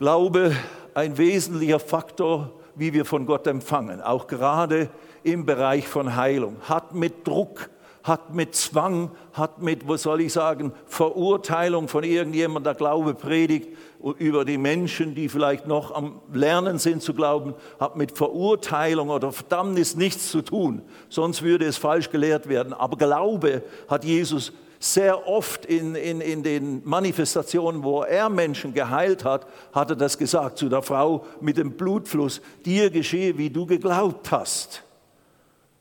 Glaube ein wesentlicher Faktor, wie wir von Gott empfangen, auch gerade im Bereich von Heilung, hat mit Druck, hat mit Zwang, hat mit, was soll ich sagen, Verurteilung von irgendjemandem, der Glaube predigt, über die Menschen, die vielleicht noch am Lernen sind zu glauben, hat mit Verurteilung oder Verdammnis nichts zu tun, sonst würde es falsch gelehrt werden. Aber Glaube hat Jesus sehr oft in, in, in den Manifestationen, wo er Menschen geheilt hat, hat er das gesagt zu der Frau mit dem Blutfluss, dir geschehe, wie du geglaubt hast.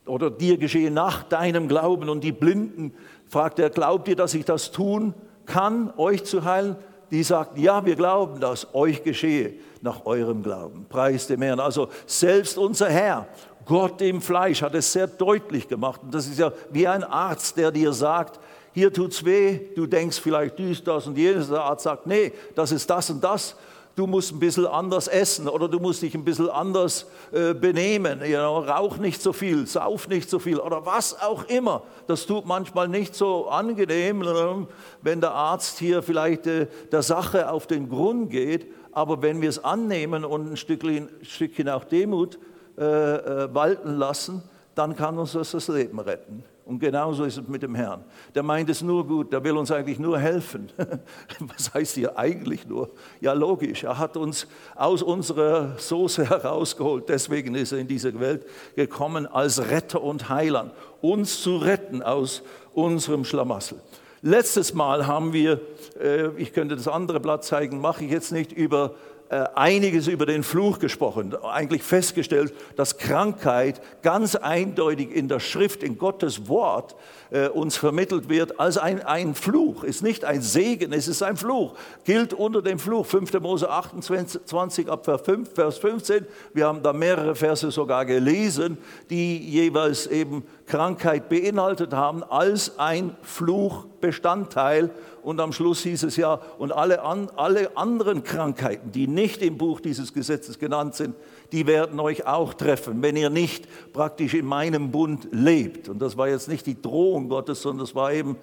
Oder dir geschehe nach deinem Glauben. Und die Blinden fragt er, glaubt ihr, dass ich das tun kann, euch zu heilen? Die sagt, ja, wir glauben, dass euch geschehe nach eurem Glauben. Preis dem Herrn. Also selbst unser Herr, Gott im Fleisch, hat es sehr deutlich gemacht. Und das ist ja wie ein Arzt, der dir sagt, hier tut's weh, du denkst vielleicht dies, das und jenes. Der Arzt sagt, nee, das ist das und das. Du musst ein bisschen anders essen oder du musst dich ein bisschen anders äh, benehmen. You know, rauch nicht so viel, sauf nicht so viel oder was auch immer. Das tut manchmal nicht so angenehm, wenn der Arzt hier vielleicht äh, der Sache auf den Grund geht. Aber wenn wir es annehmen und ein Stückchen, ein Stückchen auch Demut äh, äh, walten lassen, dann kann uns das das Leben retten. Und genauso ist es mit dem Herrn. Der meint es nur gut, der will uns eigentlich nur helfen. Was heißt hier eigentlich nur? Ja, logisch, er hat uns aus unserer Soße herausgeholt. Deswegen ist er in diese Welt gekommen als Retter und Heiland, uns zu retten aus unserem Schlamassel. Letztes Mal haben wir, äh, ich könnte das andere Blatt zeigen, mache ich jetzt nicht, über einiges über den Fluch gesprochen, eigentlich festgestellt, dass Krankheit ganz eindeutig in der Schrift, in Gottes Wort äh, uns vermittelt wird als ein, ein Fluch. Ist nicht ein Segen, es ist ein Fluch. Gilt unter dem Fluch. 5. Mose 28 ab Vers 15. Wir haben da mehrere Verse sogar gelesen, die jeweils eben Krankheit beinhaltet haben als ein Fluchbestandteil und am Schluss hieß es ja, und alle, an, alle anderen Krankheiten, die nicht im Buch dieses Gesetzes genannt sind, die werden euch auch treffen, wenn ihr nicht praktisch in meinem Bund lebt. Und das war jetzt nicht die Drohung Gottes, sondern das war eben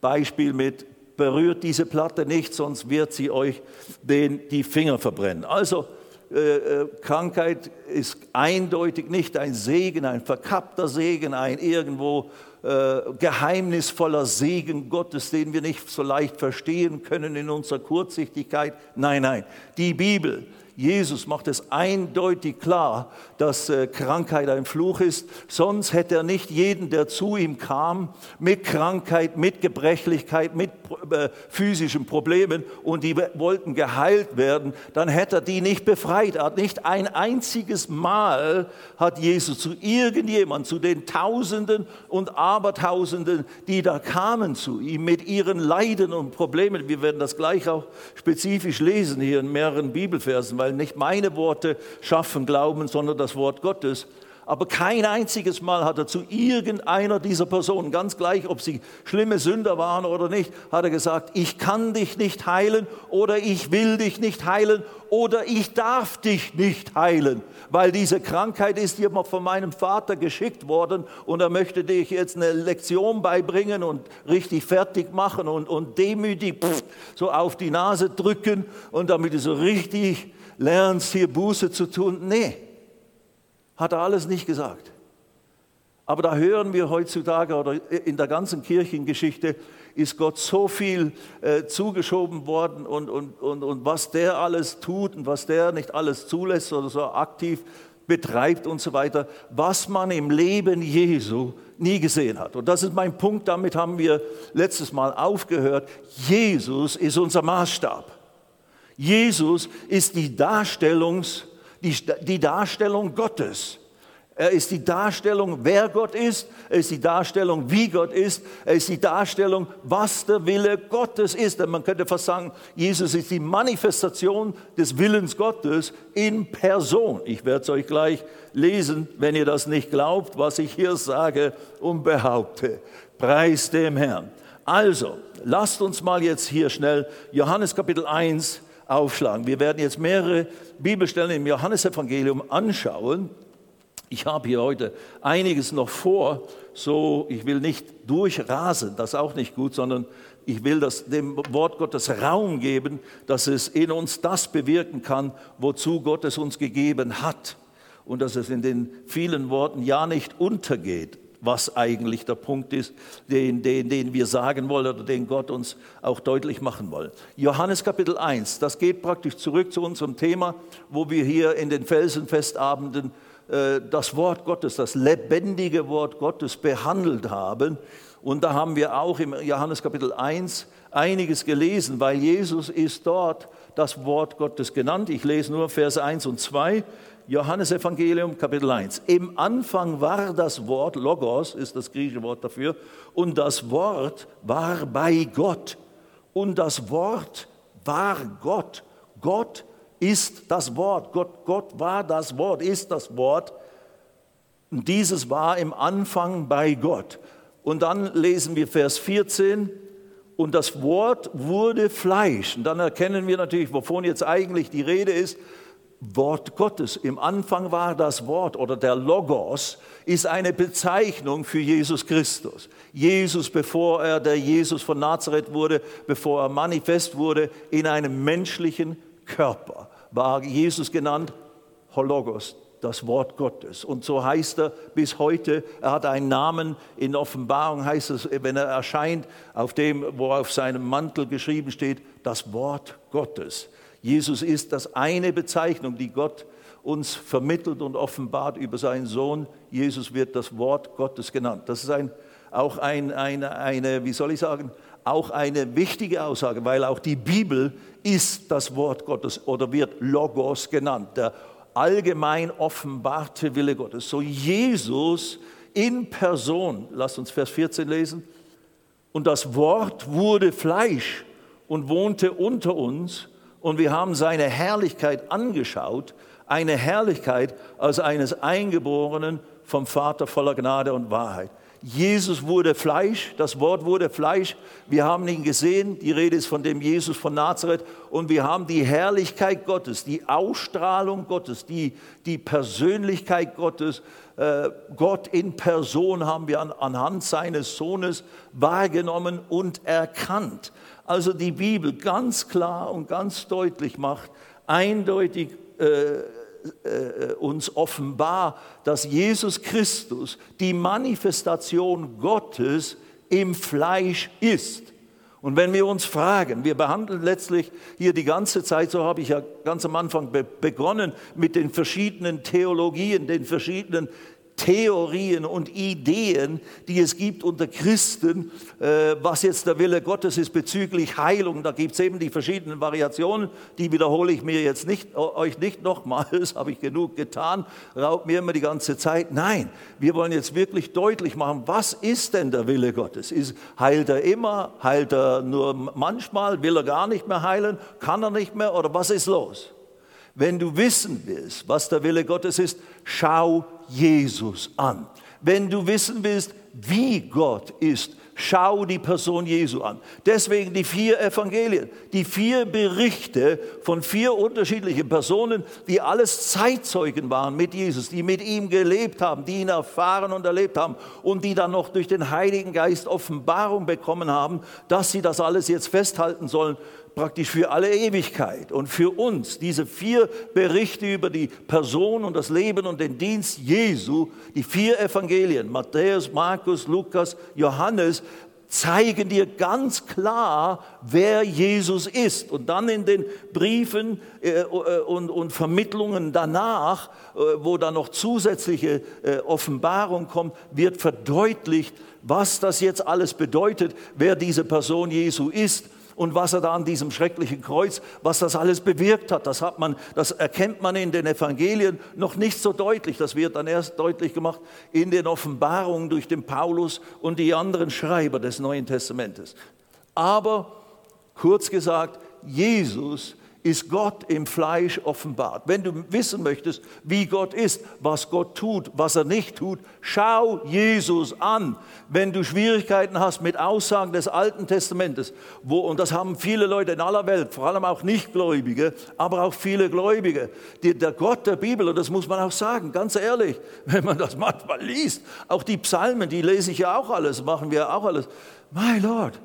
Beispiel mit, berührt diese Platte nicht, sonst wird sie euch den, die Finger verbrennen. Also äh, äh, Krankheit ist eindeutig nicht ein Segen, ein verkappter Segen, ein irgendwo äh, geheimnisvoller Segen Gottes, den wir nicht so leicht verstehen können in unserer Kurzsichtigkeit. Nein, nein, die Bibel Jesus macht es eindeutig klar, dass äh, Krankheit ein Fluch ist. Sonst hätte er nicht jeden, der zu ihm kam, mit Krankheit, mit Gebrechlichkeit, mit äh, physischen Problemen und die wollten geheilt werden, dann hätte er die nicht befreit. Er hat nicht ein einziges Mal hat Jesus zu irgendjemand, zu den Tausenden und Abertausenden, die da kamen zu ihm mit ihren Leiden und Problemen. Wir werden das gleich auch spezifisch lesen hier in mehreren Bibelversen, weil weil nicht meine Worte schaffen Glauben, sondern das Wort Gottes. Aber kein einziges Mal hat er zu irgendeiner dieser Personen, ganz gleich, ob sie schlimme Sünder waren oder nicht, hat er gesagt, ich kann dich nicht heilen oder ich will dich nicht heilen oder ich darf dich nicht heilen, weil diese Krankheit ist dir von meinem Vater geschickt worden und er möchte dich jetzt eine Lektion beibringen und richtig fertig machen und, und demütig pff, so auf die Nase drücken und damit du so richtig lernst hier Buße zu tun. Nee, hat er alles nicht gesagt. Aber da hören wir heutzutage oder in der ganzen Kirchengeschichte ist Gott so viel äh, zugeschoben worden und, und, und, und was der alles tut und was der nicht alles zulässt oder so aktiv betreibt und so weiter, was man im Leben Jesu nie gesehen hat. Und das ist mein Punkt, damit haben wir letztes Mal aufgehört. Jesus ist unser Maßstab. Jesus ist die, Darstellungs, die, die Darstellung Gottes. Er ist die Darstellung, wer Gott ist. Er ist die Darstellung, wie Gott ist. Er ist die Darstellung, was der Wille Gottes ist. Denn man könnte fast sagen, Jesus ist die Manifestation des Willens Gottes in Person. Ich werde es euch gleich lesen, wenn ihr das nicht glaubt, was ich hier sage und behaupte. Preis dem Herrn. Also, lasst uns mal jetzt hier schnell Johannes Kapitel 1 aufschlagen. Wir werden jetzt mehrere Bibelstellen im Johannesevangelium anschauen. Ich habe hier heute einiges noch vor, so ich will nicht durchrasen, das ist auch nicht gut, sondern Ich will das, dem Wort Gottes Raum geben, dass es in uns das bewirken kann, wozu Gott es uns gegeben hat. Und dass es in den vielen Worten ja nicht untergeht, was eigentlich der Punkt ist, den, den, den wir sagen wollen oder den Gott uns auch deutlich machen will. Johannes Kapitel 1, das geht praktisch zurück zu unserem Thema, wo wir hier in den Felsenfestabenden äh, das Wort Gottes, das lebendige Wort Gottes behandelt haben. Und da haben wir auch im Johannes Kapitel 1 einiges gelesen, weil Jesus ist dort das Wort Gottes genannt. Ich lese nur Vers 1 und 2. Johannes Evangelium Kapitel 1. Im Anfang war das Wort, Logos ist das griechische Wort dafür, und das Wort war bei Gott. Und das Wort war Gott. Gott ist das Wort. Gott, Gott war das Wort, ist das Wort. Und dieses war im Anfang bei Gott. Und dann lesen wir Vers 14. Und das Wort wurde Fleisch. Und dann erkennen wir natürlich, wovon jetzt eigentlich die Rede ist. Wort Gottes. Im Anfang war das Wort oder der Logos ist eine Bezeichnung für Jesus Christus. Jesus, bevor er der Jesus von Nazareth wurde, bevor er manifest wurde in einem menschlichen Körper, war Jesus genannt Hologos, das Wort Gottes. Und so heißt er bis heute. Er hat einen Namen. In Offenbarung heißt es, wenn er erscheint, auf dem, wo auf seinem Mantel geschrieben steht, das Wort Gottes. Jesus ist das eine Bezeichnung, die Gott uns vermittelt und offenbart über seinen Sohn. Jesus wird das Wort Gottes genannt. Das ist ein, auch ein, eine, eine, wie soll ich sagen, auch eine wichtige Aussage, weil auch die Bibel ist das Wort Gottes oder wird Logos genannt, der allgemein offenbarte Wille Gottes. So Jesus in Person, lasst uns Vers 14 lesen, und das Wort wurde Fleisch und wohnte unter uns und wir haben seine Herrlichkeit angeschaut, eine Herrlichkeit als eines Eingeborenen vom Vater voller Gnade und Wahrheit. Jesus wurde Fleisch, das Wort wurde Fleisch. Wir haben ihn gesehen, die Rede ist von dem Jesus von Nazareth und wir haben die Herrlichkeit Gottes, die Ausstrahlung Gottes, die, die Persönlichkeit Gottes. Äh, Gott in Person haben wir an, anhand seines Sohnes wahrgenommen und erkannt also die Bibel ganz klar und ganz deutlich macht, eindeutig äh, äh, uns offenbar, dass Jesus Christus die Manifestation Gottes im Fleisch ist. Und wenn wir uns fragen, wir behandeln letztlich hier die ganze Zeit, so habe ich ja ganz am Anfang begonnen, mit den verschiedenen Theologien, den verschiedenen Theorien und Ideen, die es gibt unter Christen, äh, was jetzt der Wille Gottes ist bezüglich Heilung. Da gibt es eben die verschiedenen Variationen, die wiederhole ich mir jetzt nicht, euch nicht nochmals, habe ich genug getan, raubt mir immer die ganze Zeit. Nein, wir wollen jetzt wirklich deutlich machen, was ist denn der Wille Gottes? Ist, heilt er immer? Heilt er nur manchmal? Will er gar nicht mehr heilen? Kann er nicht mehr? Oder was ist los? Wenn du wissen willst, was der Wille Gottes ist, schau Jesus an. Wenn du wissen willst, wie Gott ist, schau die Person Jesu an. Deswegen die vier Evangelien, die vier Berichte von vier unterschiedlichen Personen, die alles Zeitzeugen waren mit Jesus, die mit ihm gelebt haben, die ihn erfahren und erlebt haben und die dann noch durch den Heiligen Geist Offenbarung bekommen haben, dass sie das alles jetzt festhalten sollen praktisch für alle Ewigkeit. Und für uns, diese vier Berichte über die Person und das Leben und den Dienst Jesu, die vier Evangelien, Matthäus, Markus, Lukas, Johannes, zeigen dir ganz klar, wer Jesus ist. Und dann in den Briefen äh, äh und, Vermittlungen danach, äh, wo dann noch zusätzliche äh, Offenbarung kommt, wird verdeutlicht, was das jetzt alles bedeutet, wer diese Person Jesu ist und was er da an diesem schrecklichen Kreuz, was das alles bewirkt hat. Das, hat man, das erkennt man in den Evangelien noch nicht so deutlich. Das wird dann erst deutlich gemacht in den Offenbarungen durch den Paulus und die anderen Schreiber des Neuen Testamentes. Aber kurz gesagt, Jesus ist Gott im Fleisch offenbart. Wenn du wissen möchtest, wie Gott ist, was Gott tut, was er nicht tut, schau Jesus an. Wenn du Schwierigkeiten hast mit Aussagen des Alten Testamentes, wo, und das haben viele Leute in aller Welt, vor allem auch Nichtgläubige, aber auch viele Gläubige, die, der Gott der Bibel, und das muss man auch sagen, ganz ehrlich, wenn man das manchmal liest, auch die Psalmen, die lese ich ja auch alles, machen wir auch alles. My Lord,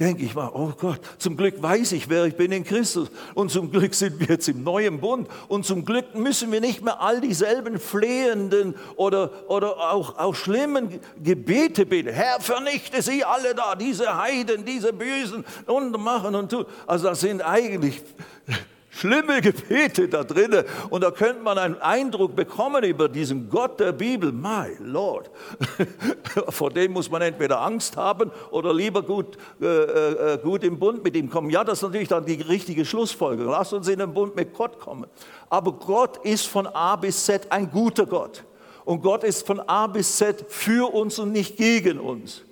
denke ich mal, oh Gott, zum Glück weiß ich, wer ich bin in Christus. Und zum Glück sind wir jetzt im neuen Bund. Und zum Glück müssen wir nicht mehr all dieselben flehenden oder, oder auch, auch schlimmen Gebete beten. Herr, vernichte sie alle da, diese Heiden, diese Bösen und machen und tun. Also das sind eigentlich schlimme Gebete da drinnen. Und da könnte man einen Eindruck bekommen über diesen Gott der Bibel. My Lord. Vor dem muss man entweder Angst haben oder lieber gut, äh, äh, gut im Bund mit ihm kommen. Ja, das ist natürlich dann die richtige Schlussfolgerung. Lass uns in den Bund mit Gott kommen. Aber Gott ist von A bis Z ein guter Gott. Und Gott ist von A bis Z für uns und nicht gegen uns.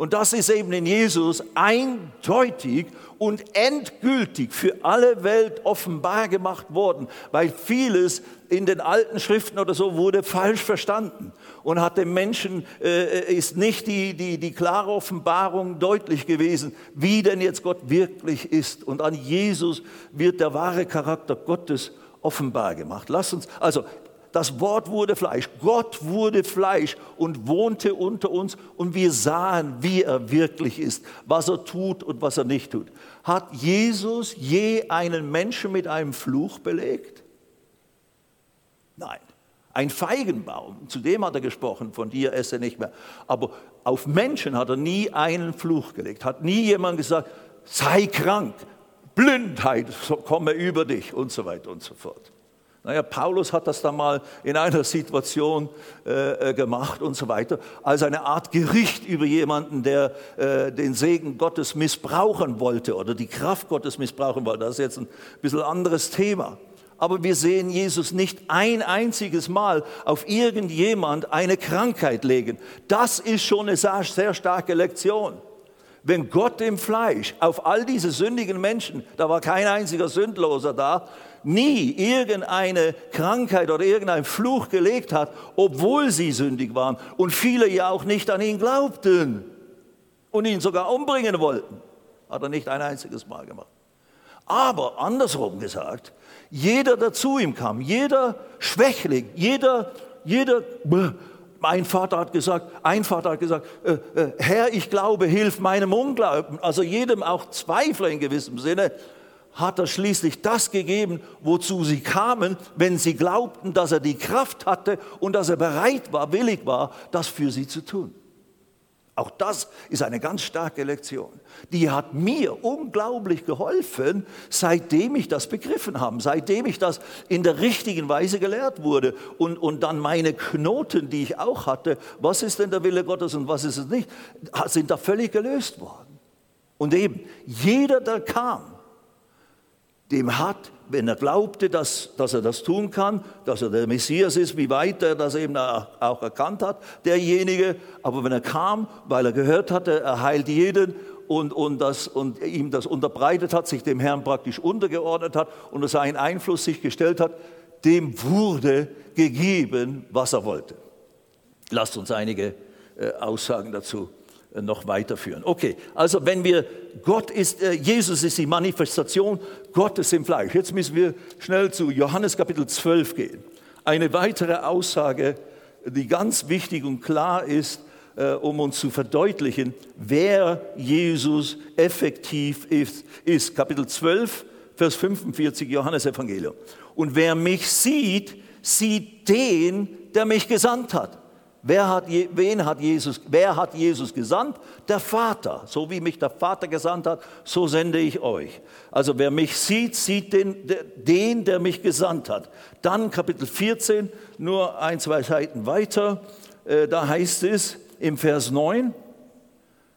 Und das ist eben in Jesus eindeutig und endgültig für alle Welt offenbar gemacht worden, weil vieles in den alten Schriften oder so wurde falsch verstanden und hat dem Menschen äh, ist nicht die, die, die klare Offenbarung deutlich gewesen, wie denn jetzt Gott wirklich ist. Und an Jesus wird der wahre Charakter Gottes offenbar gemacht. Lass uns, also das Wort wurde Fleisch, Gott wurde Fleisch und wohnte unter uns und wir sahen, wie er wirklich ist, was er tut und was er nicht tut. Hat Jesus je einen Menschen mit einem Fluch belegt? Nein. Ein Feigenbaum, zu dem hat er gesprochen, von dir esse nicht mehr. Aber auf Menschen hat er nie einen Fluch gelegt, hat nie jemand gesagt, sei krank, Blindheit komme über dich und so weiter und so fort. Naja, Paulus hat das dann mal in einer Situation äh, äh, gemacht und so weiter, als eine Art Gericht über jemanden, der äh, den Segen Gottes missbrauchen wollte oder die Kraft Gottes missbrauchen wollte. Das ist jetzt ein bisschen anderes Thema. Aber wir sehen Jesus nicht ein einziges Mal auf irgendjemand eine Krankheit legen. Das ist schon eine sehr, sehr starke Lektion. Wenn Gott im Fleisch auf all diese sündigen Menschen, da war kein einziger Sündloser da, nie irgendeine Krankheit oder irgendein Fluch gelegt hat, obwohl sie sündig waren und viele ja auch nicht an ihn glaubten und ihn sogar umbringen wollten. Hat er nicht ein einziges Mal gemacht. Aber andersrum gesagt, jeder, der zu ihm kam, jeder Schwächling, jeder, jeder, mein Vater hat gesagt, ein Vater hat gesagt, äh, äh, Herr, ich glaube, hilf meinem Unglauben. Also jedem auch Zweifler in gewissem Sinne hat er schließlich das gegeben, wozu sie kamen, wenn sie glaubten, dass er die Kraft hatte und dass er bereit war, willig war, das für sie zu tun. Auch das ist eine ganz starke Lektion. Die hat mir unglaublich geholfen, seitdem ich das begriffen habe, seitdem ich das in der richtigen Weise gelehrt wurde und, und dann meine Knoten, die ich auch hatte, was ist denn der Wille Gottes und was ist es nicht, sind da völlig gelöst worden. Und eben, jeder, der kam, dem hat, wenn er glaubte, dass, dass er das tun kann, dass er der Messias ist, wie weit er das eben auch erkannt hat, derjenige. Aber wenn er kam, weil er gehört hatte, er heilt jeden und, und, das, und ihm das unterbreitet hat, sich dem Herrn praktisch untergeordnet hat und seinen Einfluss sich gestellt hat, dem wurde gegeben, was er wollte. Lasst uns einige äh, Aussagen dazu noch weiterführen. Okay, also wenn wir, Gott ist, äh, Jesus ist die Manifestation Gottes im Fleisch. Jetzt müssen wir schnell zu Johannes Kapitel 12 gehen. Eine weitere Aussage, die ganz wichtig und klar ist, äh, um uns zu verdeutlichen, wer Jesus effektiv ist. ist. Kapitel 12, Vers 45, Johannes Evangelium. Und wer mich sieht, sieht den, der mich gesandt hat. Wer hat, wen hat Jesus, wer hat Jesus gesandt? Der Vater. So wie mich der Vater gesandt hat, so sende ich euch. Also wer mich sieht, sieht den, den, der mich gesandt hat. Dann Kapitel 14, nur ein, zwei Seiten weiter, äh, da heißt es im Vers 9,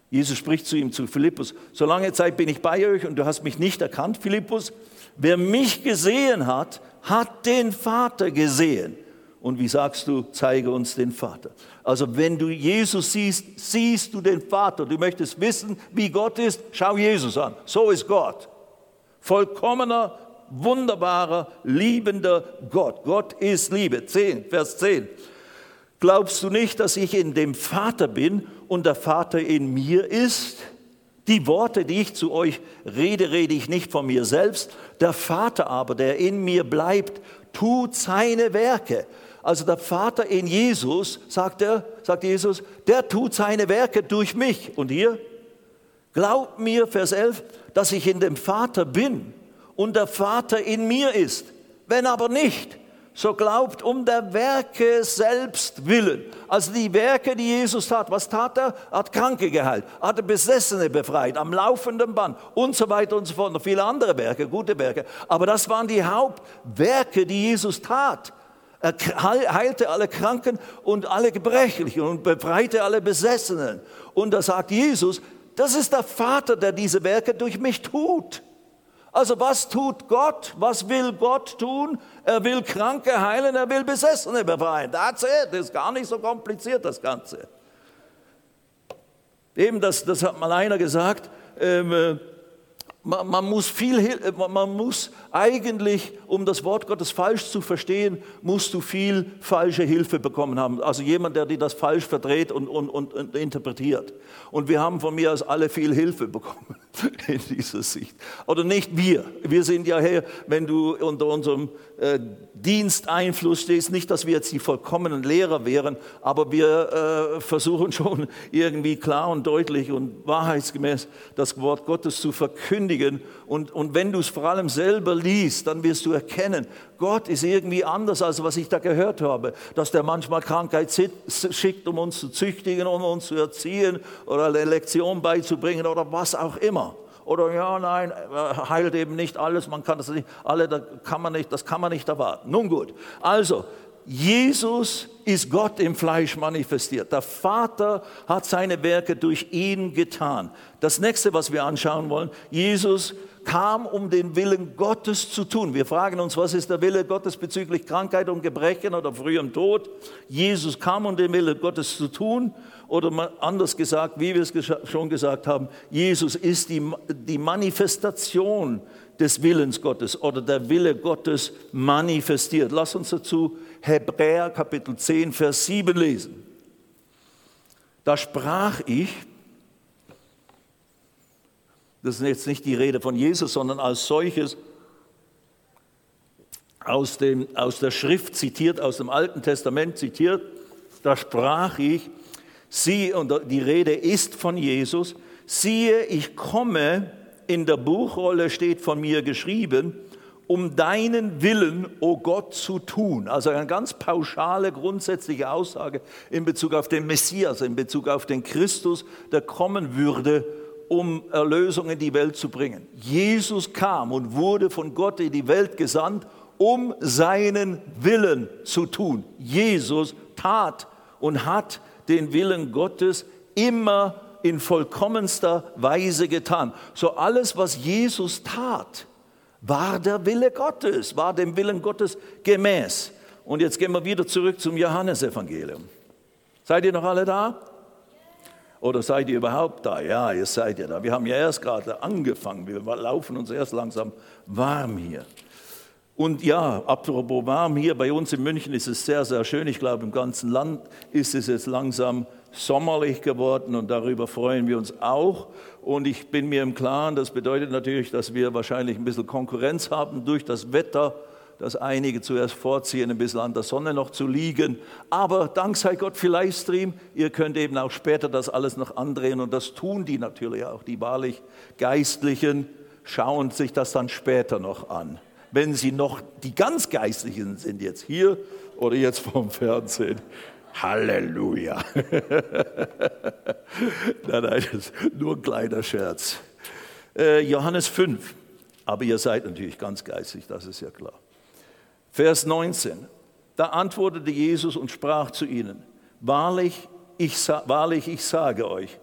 Jesus spricht zu ihm, zu Philippus, so lange Zeit bin ich bei euch und du hast mich nicht erkannt, Philippus. Wer mich gesehen hat, hat den Vater gesehen. Und wie sagst du, zeige uns den Vater. Also wenn du Jesus siehst, siehst du den Vater. Du möchtest wissen, wie Gott ist, schau Jesus an. So ist Gott. Vollkommener, wunderbarer, liebender Gott. Gott ist Liebe. 10, Vers 10. Glaubst du nicht, dass ich in dem Vater bin und der Vater in mir ist? Die Worte, die ich zu euch rede, rede ich nicht von mir selbst. Der Vater aber, der in mir bleibt, tut seine Werke. Also der Vater in Jesus, sagt er, sagt Jesus, der tut seine Werke durch mich. Und hier, Glaubt mir, Vers 11, dass ich in dem Vater bin und der Vater in mir ist. Wenn aber nicht, so glaubt um der Werke selbst willen. Also die Werke, die Jesus tat. Was tat er? Er hat Kranke geheilt, hat Besessene befreit, am laufenden Band und so weiter und so fort. Noch viele andere Werke, gute Werke. Aber das waren die Hauptwerke, die Jesus tat. Er heilte alle Kranken und alle Gebrechlichen und befreite alle Besessenen. Und da sagt Jesus, das ist der Vater, der diese Werke durch mich tut. Also was tut Gott? Was will Gott tun? Er will Kranke heilen, er will Besessene befreien. That's it. Das ist gar nicht so kompliziert, das Ganze. Eben, das, das hat mal einer gesagt, ähm, äh, man, man, muss viel, äh, man muss eigentlich, um das Wort Gottes falsch zu verstehen, musst du viel falsche Hilfe bekommen haben. Also jemand, der dir das falsch verdreht und, und, und, und interpretiert. Und wir haben von mir aus alle viel Hilfe bekommen in dieser Sicht. Oder nicht wir. Wir sind ja hier, wenn du unter unserem äh, Diensteinfluss stehst, nicht, dass wir jetzt die vollkommenen Lehrer wären, aber wir äh, versuchen schon irgendwie klar und deutlich und wahrheitsgemäß das Wort Gottes zu verkündigen. Und, und wenn du es vor allem selber liest, dann wirst du erkennen, Gott ist irgendwie anders, als was ich da gehört habe. Dass der manchmal Krankheit schickt, um uns zu züchtigen, um uns zu erziehen oder eine Lektion beizubringen oder was auch immer. Oder ja, nein, heilt eben nicht alles, man kann das nicht, alle, das kann man nicht, das kann man nicht erwarten. Nun gut, also Jesus ist Gott im Fleisch manifestiert. Der Vater hat seine Werke durch ihn getan. Das nächste, was wir anschauen wollen, Jesus kam, um den Willen Gottes zu tun. Wir fragen uns, was ist der Wille Gottes bezüglich Krankheit und Gebrechen oder frühem Tod? Jesus kam, um den Willen Gottes zu tun. Oder anders gesagt, wie wir es schon gesagt haben, Jesus ist die, die Manifestation des Willens Gottes oder der Wille Gottes manifestiert. Lass uns dazu Hebräer Kapitel 10, Vers 7 lesen. Da sprach ich, das ist jetzt nicht die Rede von Jesus, sondern als solches aus, dem, aus der Schrift zitiert, aus dem Alten Testament zitiert, da sprach ich, sie, und die Rede ist von Jesus, siehe, ich komme, in der Buchrolle steht von mir geschrieben, um deinen Willen, o oh Gott, zu tun. Also eine ganz pauschale, grundsätzliche Aussage in Bezug auf den Messias, in Bezug auf den Christus, der kommen würde um Erlösung in die Welt zu bringen. Jesus kam und wurde von Gott in die Welt gesandt, um seinen Willen zu tun. Jesus tat und hat den Willen Gottes immer in vollkommenster Weise getan. So alles, was Jesus tat, war der Wille Gottes, war dem Willen Gottes gemäß. Und jetzt gehen wir wieder zurück zum Johannesevangelium. Seid ihr noch alle da? Oder seid ihr überhaupt da? Ja, ihr seid ja da. Wir haben ja erst gerade angefangen. Wir laufen uns erst langsam warm hier. Und ja, apropos warm, hier bei uns in München ist es sehr, sehr schön. Ich glaube, im ganzen Land ist es jetzt langsam sommerlich geworden und darüber freuen wir uns auch. Und ich bin mir im Klaren, das bedeutet natürlich, dass wir wahrscheinlich ein bisschen Konkurrenz haben durch das Wetter dass einige zuerst vorziehen, ein bisschen an der Sonne noch zu liegen. Aber dank sei Gott für Livestream, ihr könnt eben auch später das alles noch andrehen und das tun die natürlich auch, die wahrlich Geistlichen schauen sich das dann später noch an. Wenn sie noch, die ganz Geistlichen sind jetzt hier oder jetzt vom Fernsehen. Halleluja. nein, nein, nur ein kleiner Scherz. Äh, Johannes 5. Aber ihr seid natürlich ganz geistig, das ist ja klar. Vers 19. Da antwortete Jesus und sprach zu ihnen, wahrlich ich, wahrlich, ich sage euch,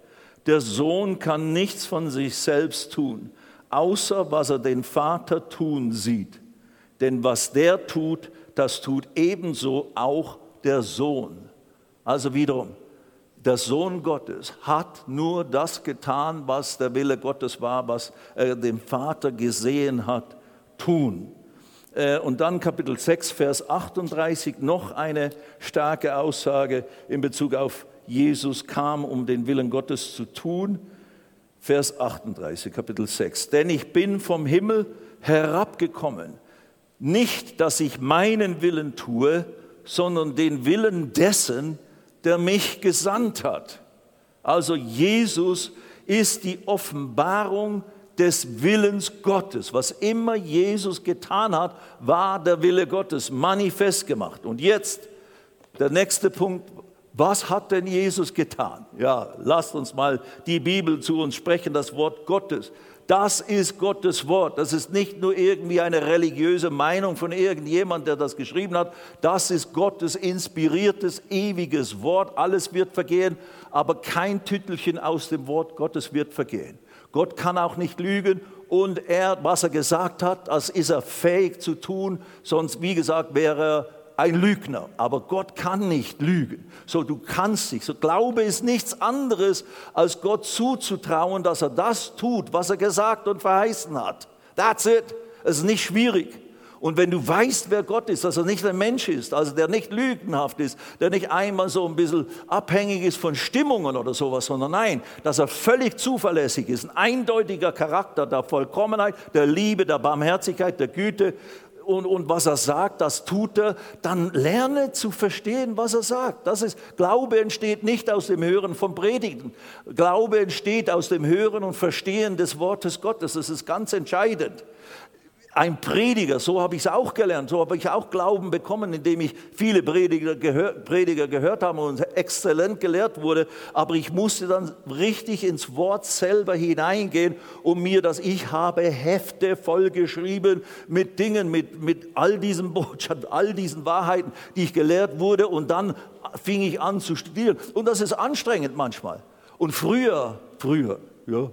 der Sohn kann nichts von sich selbst tun, außer was er den Vater tun sieht. Denn was der tut, das tut ebenso auch der Sohn. Also wiederum, der Sohn Gottes hat nur das getan, was der Wille Gottes war, was er dem Vater gesehen hat, tun. Äh, und dann Kapitel 6, Vers 38, noch eine starke Aussage in Bezug auf Jesus kam, um den Willen Gottes zu tun. Vers 38, Kapitel 6. Denn ich bin vom Himmel herabgekommen, nicht, dass ich meinen Willen tue, sondern den Willen dessen, mich gesandt hat. Also Jesus ist die Offenbarung des Willens Gottes. Was immer Jesus getan hat, war der Wille Gottes manifest gemacht. Und jetzt der nächste Punkt. Was hat denn Jesus getan? Ja, lasst uns mal die Bibel zu uns sprechen, das Wort Gottes. Das ist Gottes Wort. Das ist nicht nur irgendwie eine religiöse Meinung von irgendjemand, der das geschrieben hat. Das ist Gottes inspiriertes, ewiges Wort. Alles wird vergehen, aber kein Tüttelchen aus dem Wort Gottes wird vergehen. Gott kann auch nicht lügen und er, was er gesagt hat, das ist er fähig zu tun. Sonst, wie gesagt, wäre er ein Lügner. Aber Gott kann nicht lügen. So, du kannst dich. So, Glaube ist nichts anderes, als Gott zuzutrauen, dass er das tut, was er gesagt und verheißen hat. That's it. Es ist nicht schwierig. Und wenn du weißt, wer Gott ist, dass er nicht ein Mensch ist, also der nicht lügenhaft ist, der nicht einmal so ein bisschen abhängig ist von Stimmungen oder sowas, sondern nein, dass er völlig zuverlässig ist, ein eindeutiger Charakter der Vollkommenheit, der Liebe, der Barmherzigkeit, der Güte und, und was er sagt, das tut er, dann lerne zu verstehen, was er sagt. Das ist, Glaube entsteht nicht aus dem Hören von Predigten. Glaube entsteht aus dem Hören und Verstehen des Wortes Gottes. Das ist ganz entscheidend ein Prediger, so habe ich es auch gelernt, so habe ich auch Glauben bekommen, indem ich viele Prediger, gehör, Prediger gehört habe und exzellent gelehrt wurde. Aber ich musste dann richtig ins Wort selber hineingehen, um mir das Ich habe Hefte vollgeschrieben mit Dingen, mit, mit all diesen Botschaften, all diesen Wahrheiten, die ich gelehrt wurde. Und dann fing ich an zu studieren. Und das ist anstrengend manchmal. Und früher, früher, ja,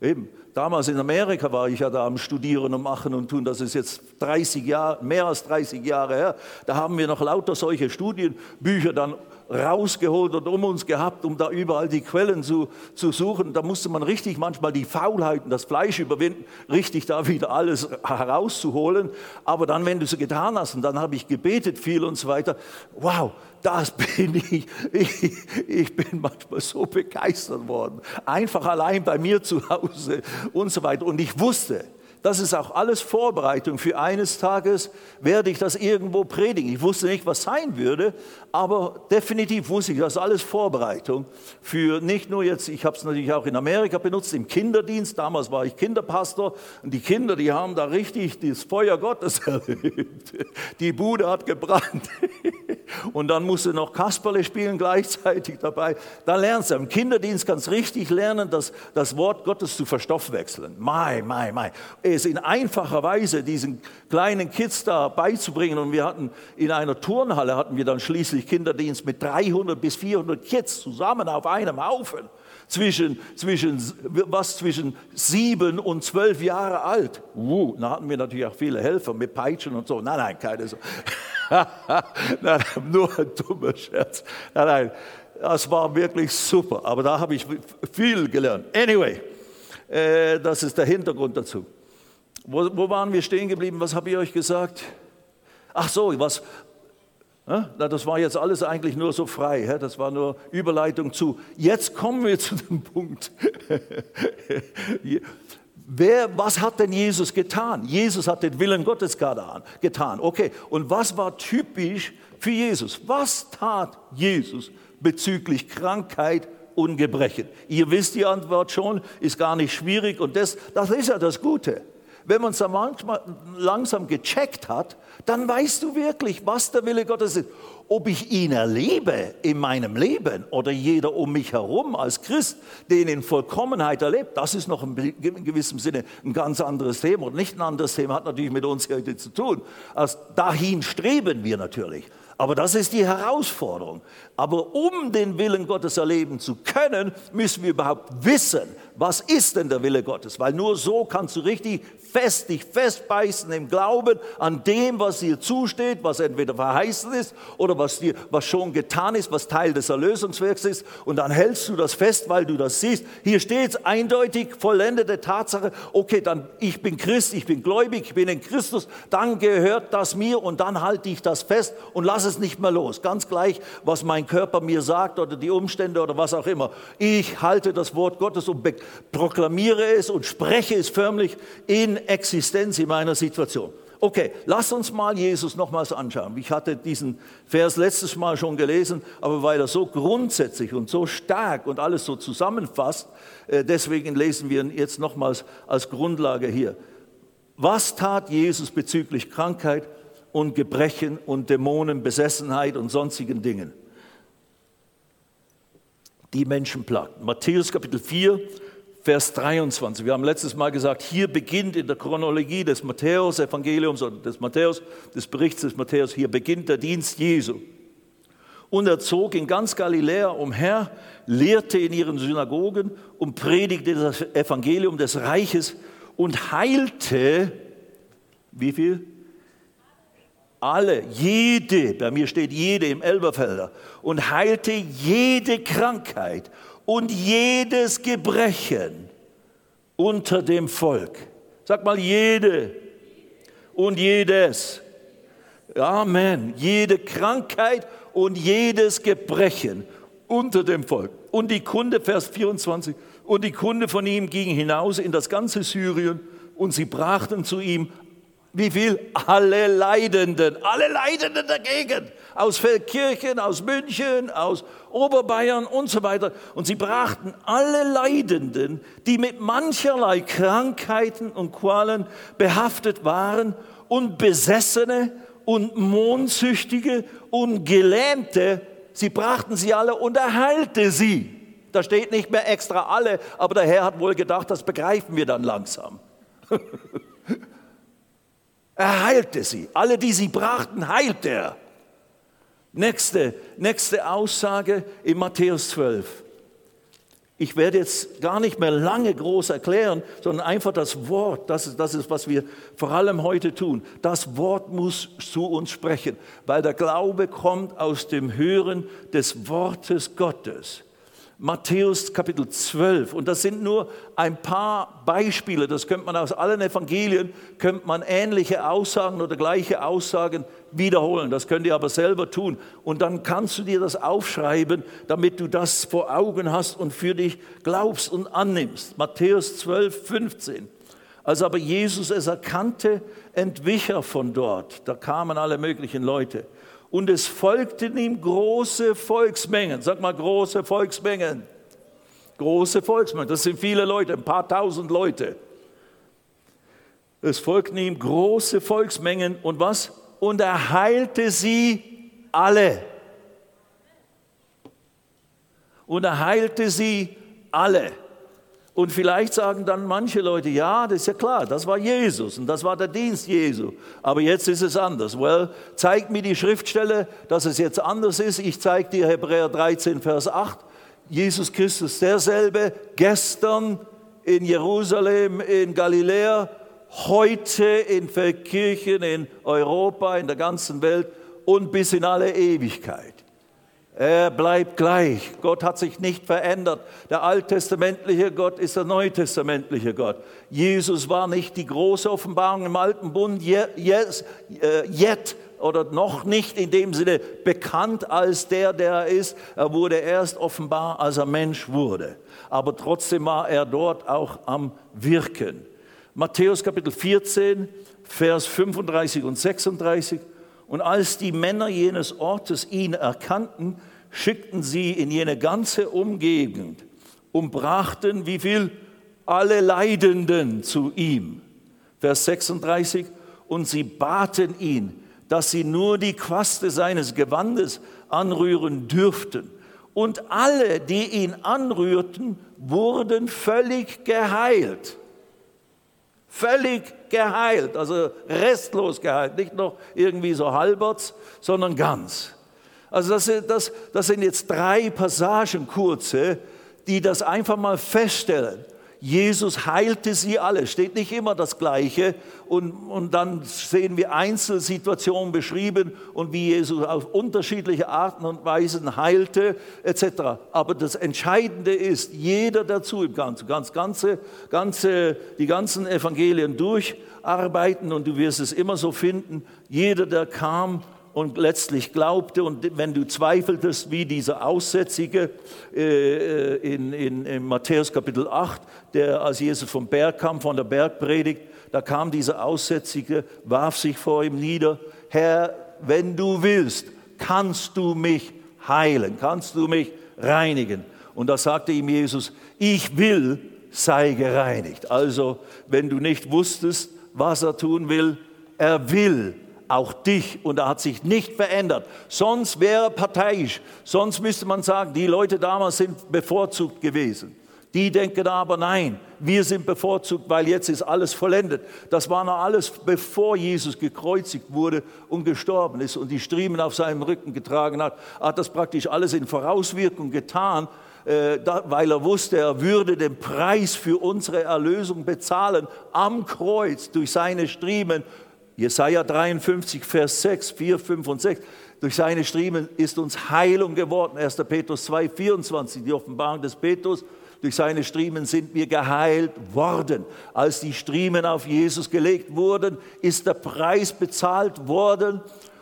eben, Damals in Amerika war ich ja da am Studieren und Machen und Tun. Das ist jetzt 30 Jahre, mehr als 30 Jahre her. Da haben wir noch lauter solche Studienbücher dann rausgeholt und um uns gehabt, um da überall die Quellen zu, zu suchen. Da musste man richtig manchmal die Faulheiten, das Fleisch überwinden, richtig da wieder alles herauszuholen. Aber dann, wenn du es getan hast, und dann habe ich gebetet viel und so weiter, wow, das bin ich. ich. Ich bin manchmal so begeistert worden. Einfach allein bei mir zu Hause und so weiter. Und ich wusste, das ist auch alles Vorbereitung für eines Tages werde ich das irgendwo predigen. Ich wusste nicht, was sein würde, aber definitiv wusste ich, das ist alles Vorbereitung für nicht nur jetzt, ich habe es natürlich auch in Amerika benutzt, im Kinderdienst. Damals war ich Kinderpastor und die Kinder, die haben da richtig das Feuer Gottes erlebt. Die Bude hat gebrannt. Und dann musst du noch Kasperle spielen gleichzeitig dabei. Da lernst du. Im Kinderdienst kannst du richtig lernen, das, das Wort Gottes zu verstoffwechseln. Mai, mai, mai es in einfacher Weise diesen kleinen Kids da beizubringen. Und wir hatten in einer Turnhalle hatten wir dann schließlich Kinderdienst mit 300 bis 400 Kids zusammen auf einem Haufen. Zwischen, zwischen, was zwischen sieben und zwölf Jahre alt. Uh, da hatten wir natürlich auch viele Helfer mit Peitschen und so. Nein, nein, keine so. Nein, nur ein dummer Scherz. Nein, nein, das war wirklich super. Aber da habe ich viel gelernt. Anyway, äh, das ist der Hintergrund dazu. Wo, wo waren wir stehen geblieben? Was habe ich euch gesagt? Ach so, was? Das war jetzt alles eigentlich nur so frei. Das war nur Überleitung zu. Jetzt kommen wir zu dem Punkt. Wer, was hat denn Jesus getan? Jesus hat den Willen Gottes getan. Okay, und was war typisch für Jesus? Was tat Jesus bezüglich Krankheit und Gebrechen? Ihr wisst die Antwort schon, ist gar nicht schwierig und das, das ist ja das Gute. Wenn man es manchmal langsam gecheckt hat, dann weißt du wirklich, was der Wille Gottes ist. Ob ich ihn erlebe in meinem Leben oder jeder um mich herum als Christ, den in Vollkommenheit erlebt, das ist noch in gewissem Sinne ein ganz anderes Thema und nicht ein anderes Thema, hat natürlich mit uns heute zu tun. Also dahin streben wir natürlich. Aber das ist die Herausforderung. Aber um den Willen Gottes erleben zu können, müssen wir überhaupt wissen, was ist denn der Wille Gottes? Weil nur so kannst du richtig fest, dich festbeißen im Glauben an dem, was dir zusteht, was entweder verheißen ist oder was dir, was schon getan ist, was Teil des Erlösungswerks ist. Und dann hältst du das fest, weil du das siehst. Hier steht es eindeutig, vollendete Tatsache. Okay, dann ich bin Christ, ich bin gläubig, ich bin in Christus. Dann gehört das mir und dann halte ich das fest und lasse es nicht mehr los. Ganz gleich, was mein Körper mir sagt oder die Umstände oder was auch immer. Ich halte das Wort Gottes und proklamiere es und spreche es förmlich in Existenz in meiner Situation. Okay, lass uns mal Jesus nochmals anschauen. Ich hatte diesen Vers letztes Mal schon gelesen, aber weil er so grundsätzlich und so stark und alles so zusammenfasst, äh, deswegen lesen wir ihn jetzt nochmals als Grundlage hier. Was tat Jesus bezüglich Krankheit und Gebrechen und Dämonenbesessenheit und sonstigen Dingen? Die Menschen plagten. Matthäus Kapitel 4, Vers 23. Wir haben letztes Mal gesagt, hier beginnt in der Chronologie des Matthäus-Evangeliums oder des Matthäus, des Berichts des Matthäus, hier beginnt der Dienst Jesu. Und er zog in ganz Galiläa umher, lehrte in ihren Synagogen und predigte das Evangelium des Reiches und heilte, wie viel? Alle, jede, bei mir steht jede im Elberfelder, und heilte jede Krankheit und jedes Gebrechen unter dem Volk. Sag mal jede und jedes. Amen. Jede Krankheit und jedes Gebrechen unter dem Volk. Und die Kunde, Vers 24, und die Kunde von ihm ging hinaus in das ganze Syrien und sie brachten zu ihm wie viel? Alle Leidenden, alle Leidenden der Gegend, aus Feldkirchen, aus München, aus Oberbayern und so weiter. Und sie brachten alle Leidenden, die mit mancherlei Krankheiten und Qualen behaftet waren und Besessene und Mondsüchtige und Gelähmte, sie brachten sie alle und er heilte sie. Da steht nicht mehr extra alle, aber der Herr hat wohl gedacht, das begreifen wir dann langsam. Er heilte sie. Alle, die sie brachten, heilt er. Nächste, nächste Aussage in Matthäus 12. Ich werde jetzt gar nicht mehr lange groß erklären, sondern einfach das Wort, das ist, das ist, was wir vor allem heute tun. Das Wort muss zu uns sprechen, weil der Glaube kommt aus dem Hören des Wortes Gottes. Matthäus Kapitel 12. Und das sind nur ein paar Beispiele. Das könnte man aus allen Evangelien, könnte man ähnliche Aussagen oder gleiche Aussagen wiederholen. Das könnt ihr aber selber tun. Und dann kannst du dir das aufschreiben, damit du das vor Augen hast und für dich glaubst und annimmst. Matthäus 12, 15. Als aber Jesus es erkannte, entwich er von dort. Da kamen alle möglichen Leute und es folgten ihm große Volksmengen. Sag mal große Volksmengen. Große Volksmengen, das sind viele Leute, ein paar tausend Leute. Es folgten ihm große Volksmengen und was? Und er heilte sie alle. Und er heilte sie alle. Und vielleicht sagen dann manche Leute, ja, das ist ja klar, das war Jesus und das war der Dienst Jesu. Aber jetzt ist es anders. Well, zeigt mir die Schriftstelle, dass es jetzt anders ist. Ich zeige dir Hebräer 13, Vers 8. Jesus Christus derselbe, gestern in Jerusalem, in Galiläa, heute in Kirchen in Europa, in der ganzen Welt und bis in alle Ewigkeit. Er bleibt gleich. Gott hat sich nicht verändert. Der alttestamentliche Gott ist der neutestamentliche Gott. Jesus war nicht die große Offenbarung im alten Bund, yet, äh, oder noch nicht in dem Sinne bekannt als der, der er ist. Er wurde erst offenbar, als er Mensch wurde. Aber trotzdem war er dort auch am Wirken. Matthäus Kapitel 14, Vers 35 und 36. Und als die Männer jenes Ortes ihn erkannten, schickten sie in jene ganze Umgegend und brachten wie viel? Alle Leidenden zu ihm. Vers 36. Und sie baten ihn, dass sie nur die Quaste seines Gewandes anrühren dürften. Und alle, die ihn anrührten, wurden völlig geheilt. Völlig geheilt, also restlos geheilt, nicht noch irgendwie so halberts, sondern ganz. Also das, das, das sind jetzt drei Passagen kurze, die das einfach mal feststellen. Jesus heilte sie alle, steht nicht immer das Gleiche. Und, und dann sehen wir Einzelsituationen beschrieben und wie Jesus auf unterschiedliche Arten und Weisen heilte, etc. Aber das Entscheidende ist, jeder dazu im Ganzen, ganz, ganze, ganze, die ganzen Evangelien durcharbeiten und du wirst es immer so finden, jeder, der kam, und letztlich glaubte. Und wenn du zweifeltest, wie dieser Aussätzige äh, in, in, in Matthäus Kapitel 8, der als Jesus vom Berg kam, von der Bergpredigt, Da kam dieser Aussätzige, warf sich vor ihm nieder. Herr, wenn du willst, kannst du mich heilen, kannst du mich reinigen. Und da sagte ihm Jesus, ich will, sei gereinigt. Also, wenn du nicht wusstest, was er tun will, er will auch dich und er hat sich nicht verändert. Sonst wäre er parteiisch. Sonst müsste man sagen, die Leute damals sind bevorzugt gewesen. Die denken aber, nein, wir sind bevorzugt, weil jetzt ist alles vollendet. Das war noch alles, bevor Jesus gekreuzigt wurde und gestorben ist und die Striemen auf seinem Rücken getragen hat, hat das praktisch alles in Vorauswirkung getan, äh, weil er wusste, er würde den Preis für unsere Erlösung bezahlen am Kreuz durch seine Striemen Jesaja 53, Vers 6, 4, 5 und 6. Durch seine Striemen ist uns Heilung geworden. 1. Petrus 2, 24, die Offenbarung des Petrus. Durch seine Striemen sind wir geheilt worden. Als die Striemen auf Jesus gelegt wurden, ist der Preis bezahlt worden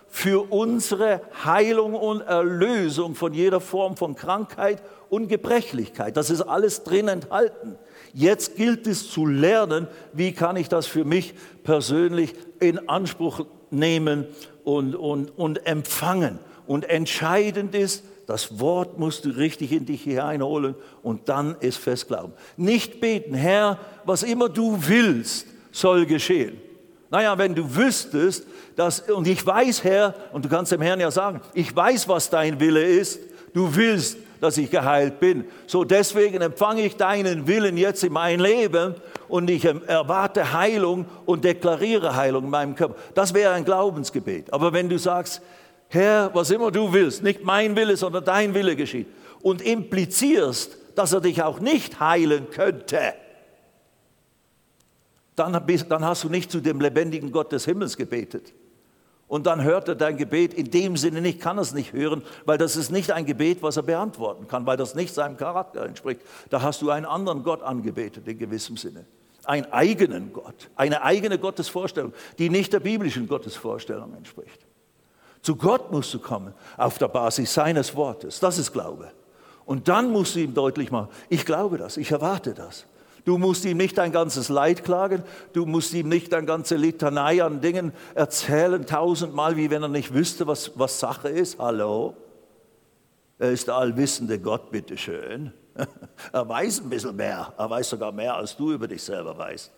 für unsere Heilung und Erlösung von jeder Form von Krankheit und Gebrechlichkeit. Das ist alles drin enthalten. Jetzt gilt es zu lernen, wie kann ich das für mich persönlich in Anspruch nehmen und, und, und empfangen. Und entscheidend ist, das Wort musst du richtig in dich hineinholen und dann ist fest glauben. Nicht beten, Herr, was immer du willst, soll geschehen. Naja, wenn du wüsstest, dass, und ich weiß, Herr, und du kannst dem Herrn ja sagen, ich weiß, was dein Wille ist, du willst, dass ich geheilt bin. So deswegen empfange ich deinen Willen jetzt in mein Leben und ich erwarte Heilung und deklariere Heilung in meinem Körper. Das wäre ein Glaubensgebet. Aber wenn du sagst, Herr, was immer du willst, nicht mein Wille, sondern dein Wille geschieht und implizierst, dass er dich auch nicht heilen könnte, dann, dann hast du nicht zu dem lebendigen Gott des Himmels gebetet. Und dann hört er dein Gebet in dem Sinne nicht, kann es nicht hören, weil das ist nicht ein Gebet, was er beantworten kann, weil das nicht seinem Charakter entspricht. Da hast du einen anderen Gott angebetet in gewissem Sinne. Einen eigenen Gott, eine eigene Gottesvorstellung, die nicht der biblischen Gottesvorstellung entspricht. Zu Gott musst du kommen auf der Basis seines Wortes. Das ist Glaube. Und dann musst du ihm deutlich machen, ich glaube das, ich erwarte das. Du musst ihm nicht dein ganzes Leid klagen, du musst ihm nicht deine ganze Litanei an Dingen erzählen, tausendmal, wie wenn er nicht wüsste, was, was Sache ist. Hallo? Er ist der allwissende Gott, bitteschön. Er weiß ein bisschen mehr, er weiß sogar mehr, als du über dich selber weißt.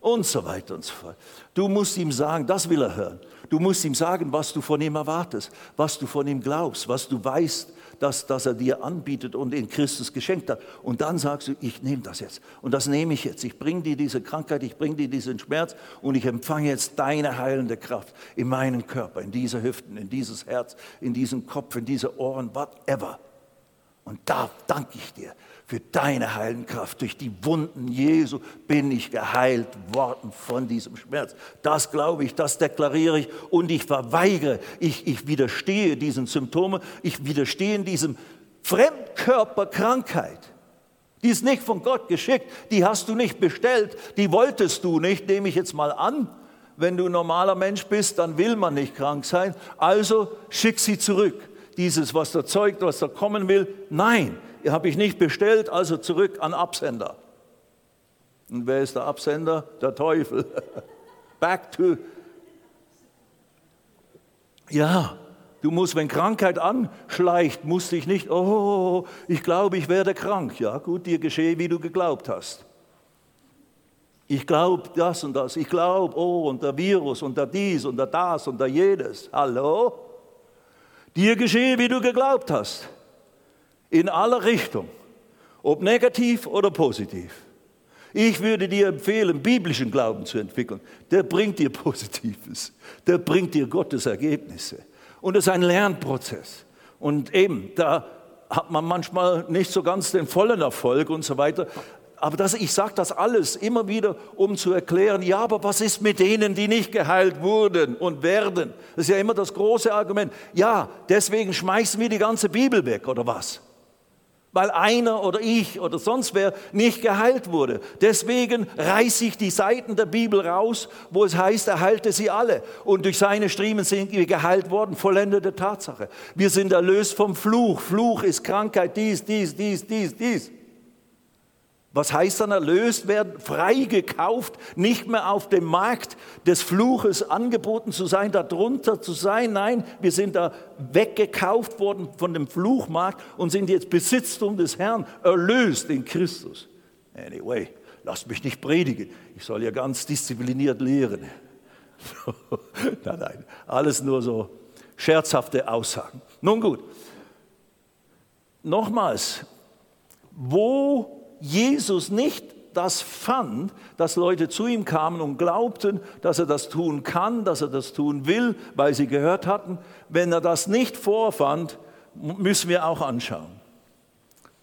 Und so weiter und so fort. Du musst ihm sagen, das will er hören. Du musst ihm sagen, was du von ihm erwartest, was du von ihm glaubst, was du weißt, das, das er dir anbietet und in Christus geschenkt hat. Und dann sagst du, ich nehme das jetzt und das nehme ich jetzt. Ich bringe dir diese Krankheit, ich bringe dir diesen Schmerz und ich empfange jetzt deine heilende Kraft in meinen Körper, in diese Hüften, in dieses Herz, in diesen Kopf, in diese Ohren, whatever. Und da danke ich dir für deine Heilenkraft. Durch die Wunden Jesu bin ich geheilt worden von diesem Schmerz. Das glaube ich, das deklariere ich und ich verweigere, ich, ich widerstehe diesen Symptomen, ich widerstehe diesem Fremdkörperkrankheit. Die ist nicht von Gott geschickt, die hast du nicht bestellt, die wolltest du nicht, nehme ich jetzt mal an. Wenn du ein normaler Mensch bist, dann will man nicht krank sein, also schick sie zurück dieses, was da zeugt, was da kommen will. Nein, habe ich nicht bestellt, also zurück an Absender. Und wer ist der Absender? Der Teufel. Back to. Ja, du musst, wenn Krankheit anschleicht, musst dich nicht, oh, ich glaube, ich werde krank. Ja, gut, dir geschehe, wie du geglaubt hast. Ich glaube das und das. Ich glaube, oh, und der Virus und der dies und der das und der jedes. Hallo? Dir geschehe, wie du geglaubt hast. In aller Richtung. Ob negativ oder positiv. Ich würde dir empfehlen, biblischen Glauben zu entwickeln. Der bringt dir Positives. Der bringt dir Gottes Ergebnisse. Und es ist ein Lernprozess. Und eben, da hat man manchmal nicht so ganz den vollen Erfolg und so weiter aber das, ich sage das alles immer wieder, um zu erklären, ja, aber was ist mit denen, die nicht geheilt wurden und werden? Das ist ja immer das große Argument. Ja, deswegen schmeißen wir die ganze Bibel weg, oder was? Weil einer oder ich oder sonst wer nicht geheilt wurde. Deswegen reiße ich die Seiten der Bibel raus, wo es heißt, er heilte sie alle. Und durch seine Striemen sind wir geheilt worden, vollendete Tatsache. Wir sind erlöst vom Fluch. Fluch ist Krankheit, dies, dies, dies, dies, dies. Was heißt dann erlöst werden? Freigekauft, nicht mehr auf dem Markt des Fluches angeboten zu sein, darunter zu sein. Nein, wir sind da weggekauft worden von dem Fluchmarkt und sind jetzt Besitztum des Herrn, erlöst in Christus. Anyway, lasst mich nicht predigen. Ich soll ja ganz diszipliniert lehren. nein, nein, alles nur so scherzhafte Aussagen. Nun gut, nochmals, wo Jesus nicht das fand, dass Leute zu ihm kamen und glaubten, dass er das tun kann, dass er das tun will, weil sie gehört hatten, wenn er das nicht vorfand, müssen wir auch anschauen.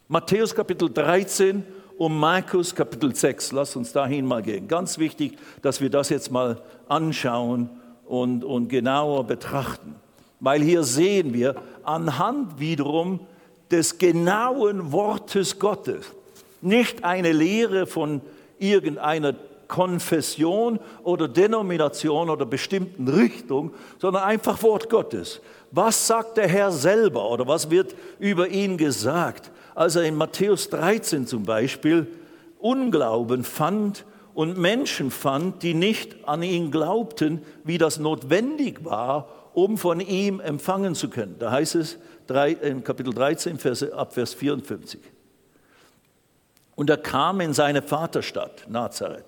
Matthäus Kapitel 13 und Markus Kapitel 6, lass uns dahin mal gehen. Ganz wichtig, dass wir das jetzt mal anschauen und, und genauer betrachten. Weil hier sehen wir anhand wiederum des genauen Wortes Gottes, nicht eine Lehre von irgendeiner Konfession oder Denomination oder bestimmten Richtung, sondern einfach Wort Gottes. Was sagt der Herr selber oder was wird über ihn gesagt? Als er in Matthäus 13 zum Beispiel Unglauben fand und Menschen fand, die nicht an ihn glaubten, wie das notwendig war, um von ihm empfangen zu können. Da heißt es in Kapitel 13, Verse, ab Vers 54. Und er kam in seine Vaterstadt, Nazareth,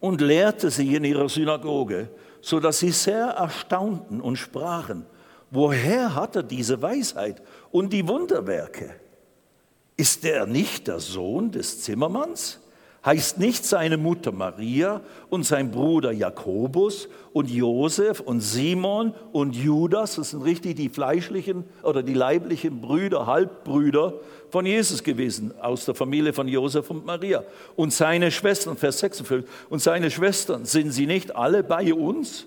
und lehrte sie in ihrer Synagoge, so dass sie sehr erstaunten und sprachen, woher hat er diese Weisheit und die Wunderwerke? Ist er nicht der Sohn des Zimmermanns? heißt nicht seine Mutter Maria und sein Bruder Jakobus und Josef und Simon und Judas, das sind richtig die fleischlichen oder die leiblichen Brüder, Halbbrüder von Jesus gewesen, aus der Familie von Josef und Maria. Und seine Schwestern, Vers 56, und seine Schwestern, sind sie nicht alle bei uns?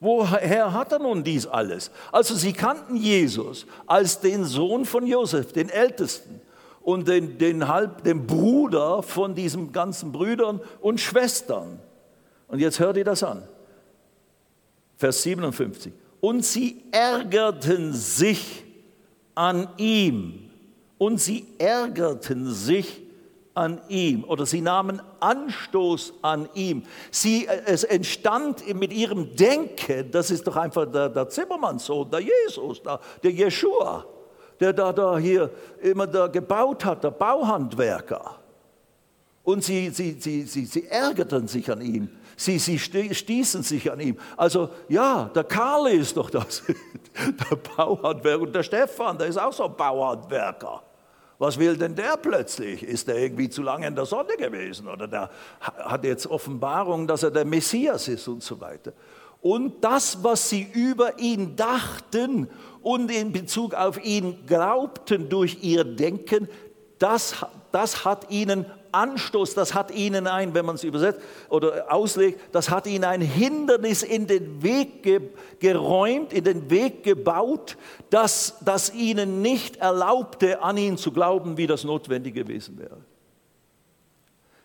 Woher hat er nun dies alles? Also sie kannten Jesus als den Sohn von Josef, den Ältesten und den, den, halb, den Bruder von diesen ganzen Brüdern und Schwestern. Und jetzt hört ihr das an. Vers 57. Und sie ärgerten sich an ihm. Und sie ärgerten sich an ihm oder sie nahmen Anstoß an ihm. Sie, äh, es entstand mit ihrem Denken, das ist doch einfach der, der Zimmermannssohn, der Jesus, der, der Jeshua der da, da hier immer da gebaut hat, der Bauhandwerker. Und sie, sie, sie, sie, sie ärgerten sich an ihm. Sie, sie stießen sich an ihm. Also ja, der Karl ist doch das, der Bauhandwerker. Und der Stefan, der ist auch so ein Bauhandwerker. Was will denn der plötzlich? Ist der irgendwie zu lange in der Sonne gewesen? Oder der hat jetzt Offenbarung, dass er der Messias ist und so weiter. Und das, was sie über ihn dachten und in Bezug auf ihn glaubten durch ihr Denken, das, das hat ihnen Anstoß, das hat ihnen ein, wenn man es übersetzt oder auslegt, das hat ihnen ein Hindernis in den Weg ge, geräumt, in den Weg gebaut, das, das ihnen nicht erlaubte, an ihn zu glauben, wie das notwendig gewesen wäre.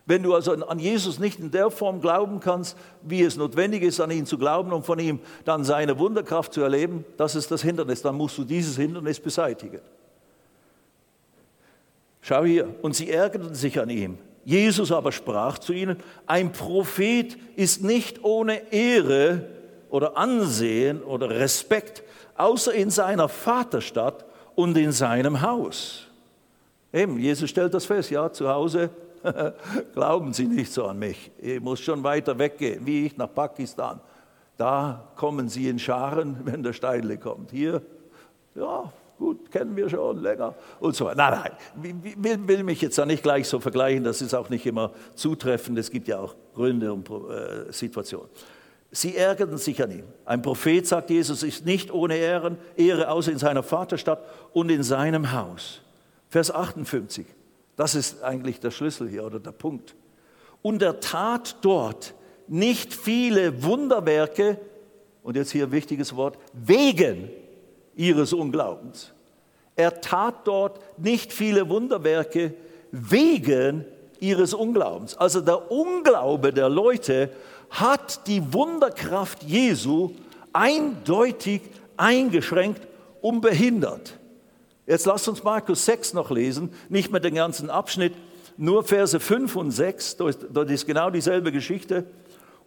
Wenn du also an Jesus nicht in der Form glauben kannst, wie es notwendig ist, an ihn zu glauben und von ihm dann seine Wunderkraft zu erleben, das ist das Hindernis. Dann musst du dieses Hindernis beseitigen. Schau hier, und sie ärgerten sich an ihm. Jesus aber sprach zu ihnen, ein Prophet ist nicht ohne Ehre oder Ansehen oder Respekt, außer in seiner Vaterstadt und in seinem Haus. Eben, Jesus stellt das fest, ja, zu Hause Glauben Sie nicht so an mich. Ich muss schon weiter weggehen, wie ich nach Pakistan. Da kommen Sie in Scharen, wenn der Steidle kommt. Hier, ja, gut, kennen wir schon länger und so weiter. Nein, nein, will, will, mich jetzt da nicht gleich so vergleichen, das ist auch nicht immer zutreffend, es gibt ja auch Gründe und äh, Situationen. Sie ärgerten sich an ihm. Ein Prophet, sagt Jesus, ist nicht ohne Ehren, Ehre außer in seiner Vaterstadt und in seinem Haus. Vers 58. Das ist eigentlich der Schlüssel hier oder der Punkt. Und er tat dort nicht viele Wunderwerke, und jetzt hier ein wichtiges Wort, wegen ihres Unglaubens. Er tat dort nicht viele Wunderwerke wegen ihres Unglaubens. Also der Unglaube der Leute hat die Wunderkraft Jesu eindeutig eingeschränkt und behindert. Jetzt lasst uns Markus 6 noch lesen, nicht mehr den ganzen Abschnitt, nur Verse 5 und 6, dort ist genau dieselbe Geschichte.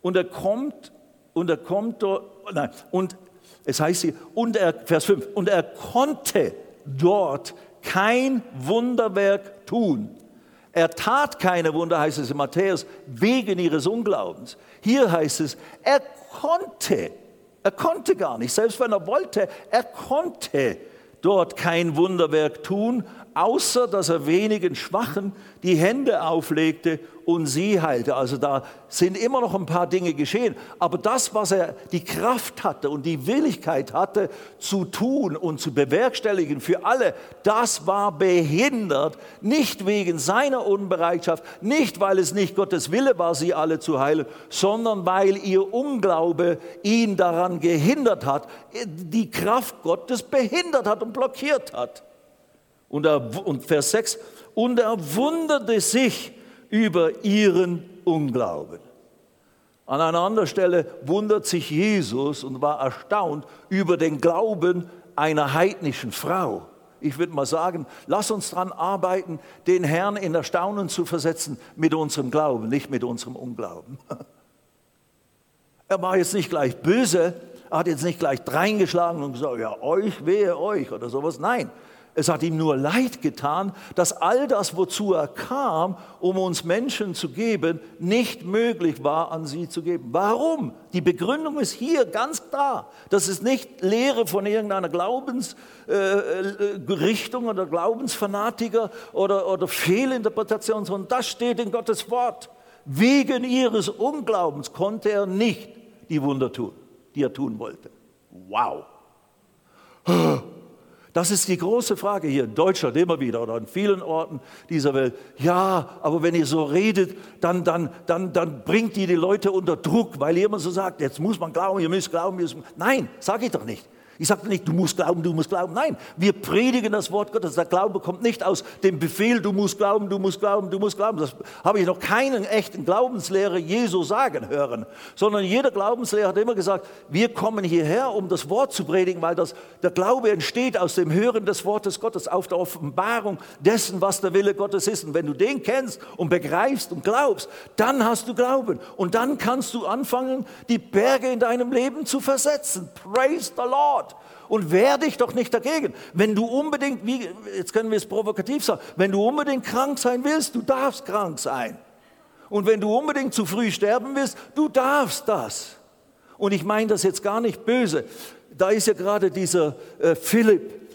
Und er kommt, und er kommt dort, nein, und es heißt hier, und er, Vers 5, und er konnte dort kein Wunderwerk tun. Er tat keine Wunder, heißt es in Matthäus, wegen ihres Unglaubens. Hier heißt es, er konnte, er konnte gar nicht, selbst wenn er wollte, er konnte dort kein Wunderwerk tun, außer dass er wenigen Schwachen die Hände auflegte und sie heilte. Also da sind immer noch ein paar Dinge geschehen. Aber das, was er die Kraft hatte und die Willigkeit hatte zu tun und zu bewerkstelligen für alle, das war behindert, nicht wegen seiner Unbereitschaft, nicht weil es nicht Gottes Wille war, sie alle zu heilen, sondern weil ihr Unglaube ihn daran gehindert hat, die Kraft Gottes behindert hat und blockiert hat. Und, er, und Vers 6, und er wunderte sich über ihren Unglauben. An einer anderen Stelle wundert sich Jesus und war erstaunt über den Glauben einer heidnischen Frau. Ich würde mal sagen, lass uns daran arbeiten, den Herrn in Erstaunen zu versetzen mit unserem Glauben, nicht mit unserem Unglauben. Er war jetzt nicht gleich böse, er hat jetzt nicht gleich dreingeschlagen und gesagt, ja, euch wehe euch oder sowas. Nein, es hat ihm nur leid getan, dass all das, wozu er kam, um uns Menschen zu geben, nicht möglich war, an sie zu geben. Warum? Die Begründung ist hier ganz klar. Das ist nicht Lehre von irgendeiner Glaubensrichtung äh, oder Glaubensfanatiker oder, oder Fehlinterpretation, sondern das steht in Gottes Wort. Wegen ihres Unglaubens konnte er nicht die Wunder tun, die er tun wollte. Wow. Das ist die große Frage hier in Deutschland immer wieder oder an vielen Orten dieser Welt. Ja, aber wenn ihr so redet, dann, dann, dann, dann bringt ihr die Leute unter Druck, weil ihr immer so sagt, jetzt muss man glauben, ihr müsst glauben. Ihr müsst. Nein, sage ich doch nicht. Ich sage nicht, du musst glauben, du musst glauben. Nein, wir predigen das Wort Gottes. Der Glaube kommt nicht aus dem Befehl, du musst glauben, du musst glauben, du musst glauben. Das habe ich noch keinen echten Glaubenslehrer Jesu sagen hören. Sondern jeder Glaubenslehrer hat immer gesagt, wir kommen hierher, um das Wort zu predigen, weil das, der Glaube entsteht aus dem Hören des Wortes Gottes, auf der Offenbarung dessen, was der Wille Gottes ist. Und wenn du den kennst und begreifst und glaubst, dann hast du Glauben. Und dann kannst du anfangen, die Berge in deinem Leben zu versetzen. Praise the Lord. Und wehr dich doch nicht dagegen. Wenn du unbedingt, wie, jetzt können wir es provokativ sagen, wenn du unbedingt krank sein willst, du darfst krank sein. Und wenn du unbedingt zu früh sterben willst, du darfst das. Und ich meine das jetzt gar nicht böse. Da ist ja gerade dieser äh, Philipp,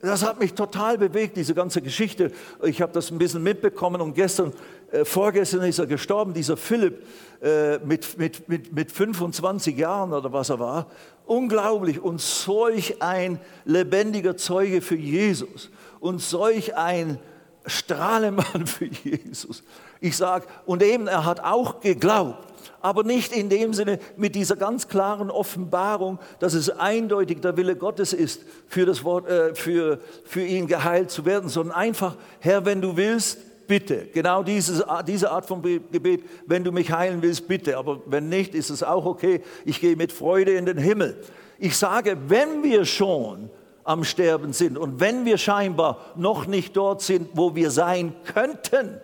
das hat mich total bewegt, diese ganze Geschichte. Ich habe das ein bisschen mitbekommen und gestern, äh, vorgestern ist er gestorben, dieser Philipp äh, mit, mit, mit, mit 25 Jahren oder was er war. Unglaublich und solch ein lebendiger Zeuge für Jesus und solch ein Strahlemann für Jesus. Ich sage, und eben, er hat auch geglaubt aber nicht in dem Sinne mit dieser ganz klaren Offenbarung, dass es eindeutig der Wille Gottes ist, für, das Wort, äh, für, für ihn geheilt zu werden, sondern einfach, Herr, wenn du willst, bitte. Genau dieses, diese Art von Gebet, wenn du mich heilen willst, bitte. Aber wenn nicht, ist es auch okay. Ich gehe mit Freude in den Himmel. Ich sage, wenn wir schon am Sterben sind und wenn wir scheinbar noch nicht dort sind, wo wir sein könnten,